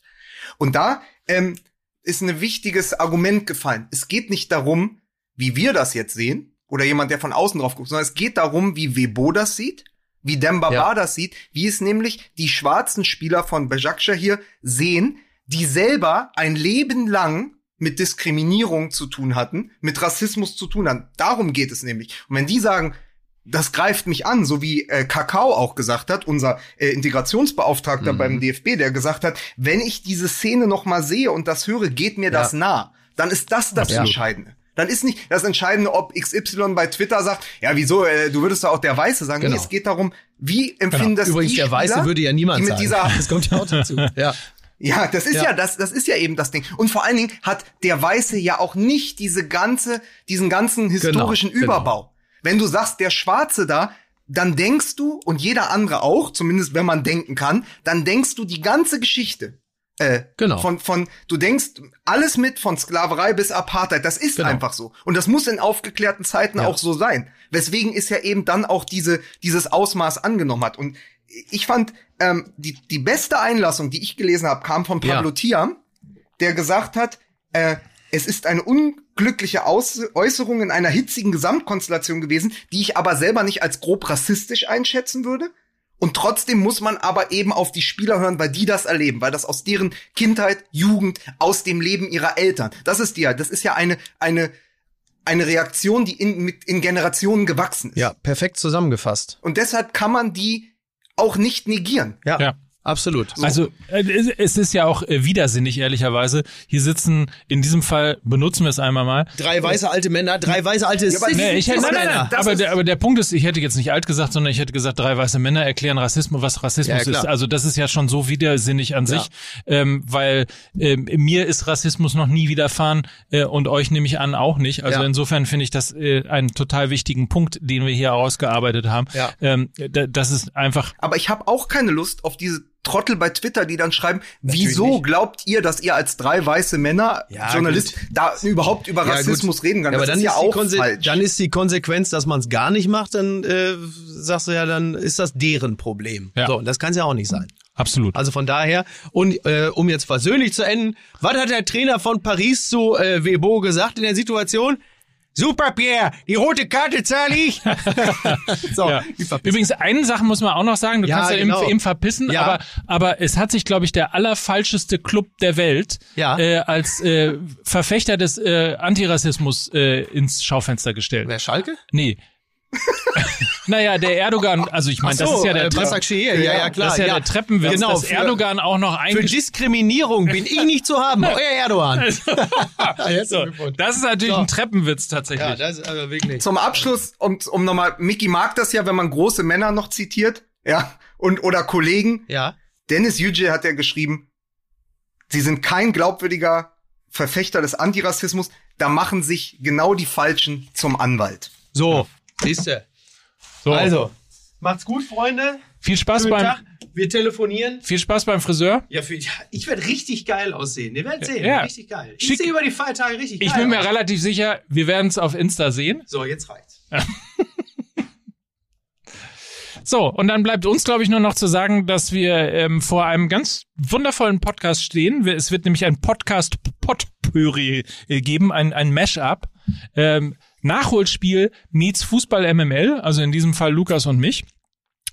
Und da ähm, ist ein wichtiges Argument gefallen. Es geht nicht darum, wie wir das jetzt sehen, oder jemand, der von außen drauf guckt, sondern es geht darum, wie Webo das sieht, wie Dembaba Ja. das sieht, wie es nämlich die schwarzen Spieler von Bejakcia hier sehen, die selber ein Leben lang mit Diskriminierung zu tun hatten, mit Rassismus zu tun hatten. Darum geht es nämlich. Und wenn die sagen, das greift mich an, so wie äh, Kakao auch gesagt hat, unser äh, Integrationsbeauftragter Mhm. beim DFB, der gesagt hat, wenn ich diese Szene noch mal sehe und das höre, geht mir das nah. Dann ist das das Absolut. Entscheidende. Dann ist nicht das Entscheidende, ob XY bei Twitter sagt, ja, wieso, äh, du würdest doch auch der Weiße sagen. Genau. Nee, es geht darum, wie empfinden das Übrigens, die der Weiße würde ja niemand sagen. dieser das kommt ja auch dazu. Ja. ja, das ist ja. Ja. das, das ist ja eben das Ding. Und vor allen Dingen hat der Weiße ja auch nicht diese ganze, diesen ganzen historischen genau. Überbau. Wenn du sagst, der Schwarze da, dann denkst du, und jeder andere auch, zumindest wenn man denken kann, dann denkst du die ganze Geschichte. Äh, Genau. Von, von, du denkst alles mit, von Sklaverei bis Apartheid. Das ist Genau. einfach so. Und das muss in aufgeklärten Zeiten Ja. auch so sein. Weswegen es ja eben dann auch diese, dieses Ausmaß angenommen hat. Und ich fand, ähm, die, die beste Einlassung, die ich gelesen habe, kam von Pablo Ja. Tiam, der gesagt hat, äh, es ist eine unglückliche Aus Äußerung in einer hitzigen Gesamtkonstellation gewesen, die ich aber selber nicht als grob rassistisch einschätzen würde. Und trotzdem muss man aber eben auf die Spieler hören, weil die das erleben, weil das aus deren Kindheit, Jugend, aus dem Leben ihrer Eltern. Das ist die ja, das ist ja eine, eine, eine Reaktion, die in, mit, in Generationen gewachsen ist. ja, perfekt zusammengefasst. Und deshalb kann man die auch nicht negieren. Ja, Ja. Absolut. Also äh, es ist ja auch äh, widersinnig, ehrlicherweise. Hier sitzen, in diesem Fall benutzen wir es einmal mal. Drei weiße alte Männer, drei weiße alte Ja, aber nee, ich hätte, nein, nein, nein. Aber ist- der, aber der Punkt ist, ich hätte jetzt nicht alt gesagt, sondern ich hätte gesagt, drei weiße Männer erklären Rassismus, was Rassismus Ja, ist. Also das ist ja schon so widersinnig an sich, ähm, weil ähm, mir ist Rassismus noch nie widerfahren äh, und euch nehme ich an auch nicht. Also Ja. insofern finde ich das äh, einen total wichtigen Punkt, den wir hier herausgearbeitet haben. Ja. Ähm, da, das ist einfach Aber ich habe auch keine Lust auf diese Trottel bei Twitter, die dann schreiben, Natürlich wieso nicht. glaubt ihr, dass ihr als drei weiße Männer, Ja, Journalist, da überhaupt über Ja, Rassismus gut. reden kann? Ja, aber das dann ist ja Konse- falsch. Dann ist die Konsequenz, dass man es gar nicht macht, dann äh, sagst du ja, dann ist das deren Problem. Ja. So, und das kann es ja auch nicht sein. absolut. Also von daher, und äh, um jetzt versöhnlich zu enden, was hat der Trainer von Paris zu äh, Webo gesagt in der Situation? Super, Pierre, die rote Karte zahle ich. so, Ja. Übrigens, eine Sache muss man auch noch sagen, du Ja, kannst ja genau. eben, eben verpissen, Ja. aber, aber es hat sich, glaube ich, der allerfalscheste Club der Welt Ja. äh, als äh, Verfechter des äh, Antirassismus äh, ins Schaufenster gestellt. Wer Schalke? Nee. Naja, der Erdogan, also ich meine, das ist ja der äh, Tre- Başakşehir, ja, ja, klar. das ist ja, der Treppenwitz, Genau, dass für- Erdogan auch noch Für eingestellt Diskriminierung bin ich nicht zu haben. Euer Erdogan. so, Das ist natürlich So. ein Treppenwitz tatsächlich. Ja, das ist aber wirklich. Zum Abschluss, um, um nochmal, Mickey mag das ja, wenn man große Männer noch zitiert, ja, und oder Kollegen. Ja. Dennis Yüce hat ja geschrieben, sie sind kein glaubwürdiger Verfechter des Antirassismus, da machen sich genau die Falschen zum Anwalt. So, siehste. so, Also, macht's gut, Freunde. viel Spaß Schönen beim Tag. Wir telefonieren. viel Spaß beim Friseur. Ja, für, ja ich werde richtig geil aussehen. Ihr werdet sehen. Ja. Richtig geil. Ich Schick. sehe über die Feiertage richtig Ich geil bin mir aus. relativ sicher, wir werden es auf Insta sehen. So, jetzt reicht's. So, und dann bleibt uns, glaube ich, nur noch zu sagen, dass wir ähm, vor einem ganz wundervollen Podcast stehen. Es wird nämlich ein Podcast Potpourri äh, geben, ein, ein Mashup. Ähm, Nachholspiel meets Fußball MML, also in diesem Fall Lukas und mich.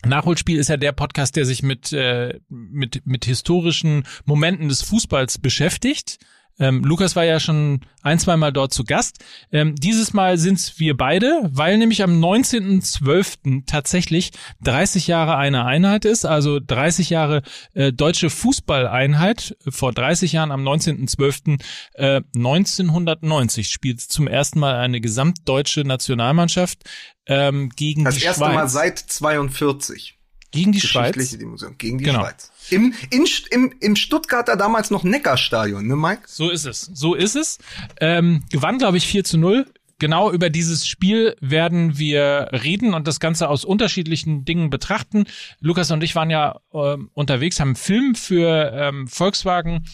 Nachholspiel ist ja der Podcast, der sich mit, äh, mit, mit historischen Momenten des Fußballs beschäftigt. Ähm, Lukas war ja schon ein, zwei Mal dort zu Gast. Ähm, dieses Mal sind's wir beide, weil nämlich am 19.12. tatsächlich 30 Jahre eine Einheit ist, also 30 Jahre äh, deutsche Fußballeinheit. Vor 30 Jahren am 19.12. Äh, 1990 spielt zum ersten Mal eine gesamtdeutsche Nationalmannschaft ähm, gegen Das die erste Schweiz. Mal seit 42. gegen die Schweiz. Dimension. Gegen die Genau. Schweiz. Im, in, im, Im Stuttgarter damals noch Neckarstadion, ne, Mike? So ist es. So ist es. Ähm, gewann, glaube ich, 4 zu 0. Genau über dieses Spiel werden wir reden und das Ganze aus unterschiedlichen Dingen betrachten. Lukas und ich waren ja ähm, unterwegs, haben einen Film für ähm, Volkswagen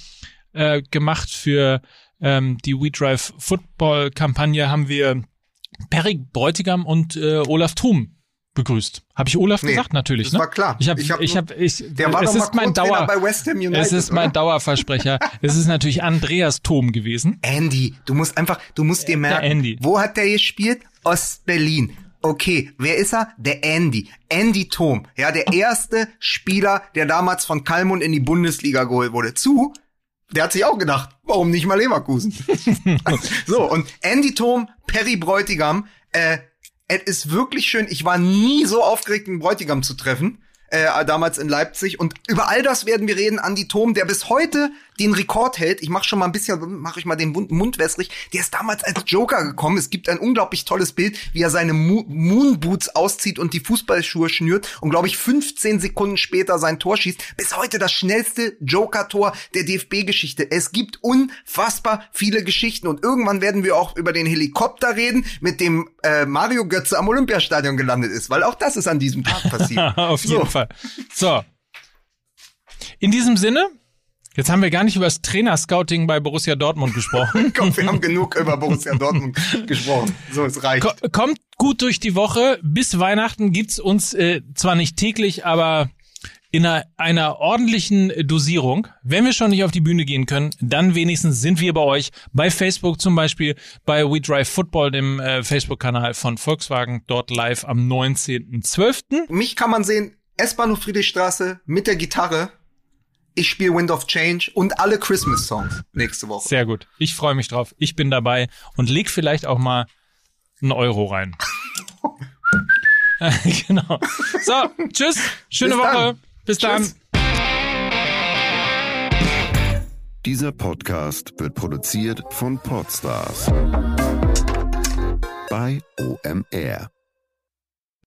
äh, gemacht. Für ähm, die We Drive Football Kampagne haben wir Perry Bräutigam und äh, Olaf Thum begrüßt. Habe ich Olaf Nee, gesagt? Natürlich. das ne? war klar. Ich habe, Ich hab habe, ich, hab, ich Der war es doch ist mein Dauer. bei West Ham United, es ist mein oder? Dauerversprecher. es ist natürlich Andreas Thom gewesen. Andy, du musst einfach, du musst dir merken, Andy. wo hat der gespielt? Ostberlin. Okay, wer ist er? Der Andy. Andy Thom. Ja, der erste Spieler, der damals von Kalmund in die Bundesliga geholt wurde. Zu, der hat sich auch gedacht, warum nicht mal Leverkusen? so, und Andy Thom, Perry Bräutigam, äh, es ist wirklich schön. Ich war nie so aufgeregt, einen Bräutigam zu treffen. Äh, damals in Leipzig und über all das werden wir reden. Andy Thom, der bis heute den Rekord hält. Ich mache schon mal ein bisschen, mache ich mal den Mund, Mund wässrig. Der ist damals als Joker gekommen. Es gibt ein unglaublich tolles Bild, wie er seine Mo Moonboots auszieht und die Fußballschuhe schnürt und glaube ich 15 Sekunden später sein Tor schießt. Bis heute das schnellste Joker-Tor der DFB-Geschichte. Es gibt unfassbar viele Geschichten und irgendwann werden wir auch über den Helikopter reden, mit dem äh, Mario Götze am Olympiastadion gelandet ist, weil auch das ist an diesem Tag passiert. Auf jeden So. Fall. So. In diesem Sinne, jetzt haben wir gar nicht über das Trainerscouting bei Borussia Dortmund gesprochen. Komm, wir haben genug über Borussia Dortmund gesprochen. So, es reicht. Ko kommt gut durch die Woche. Bis Weihnachten gibt's uns äh, zwar nicht täglich, aber in einer, einer ordentlichen Dosierung. Wenn wir schon nicht auf die Bühne gehen können, dann wenigstens sind wir bei euch. Bei Facebook zum Beispiel, bei We Drive Football, dem äh, Facebook-Kanal von Volkswagen, dort live am 19.12. Mich kann man sehen, S-Bahnhof Friedrichstraße mit der Gitarre. Ich spiele Wind of Change und alle Christmas-Songs nächste Woche. Sehr gut. Ich freue mich drauf. Ich bin dabei und leg vielleicht auch mal einen Euro rein. Genau. So, tschüss. Schöne Bis Woche. dann. Bis dann. Dieser Podcast wird produziert von Podstars bei OMR.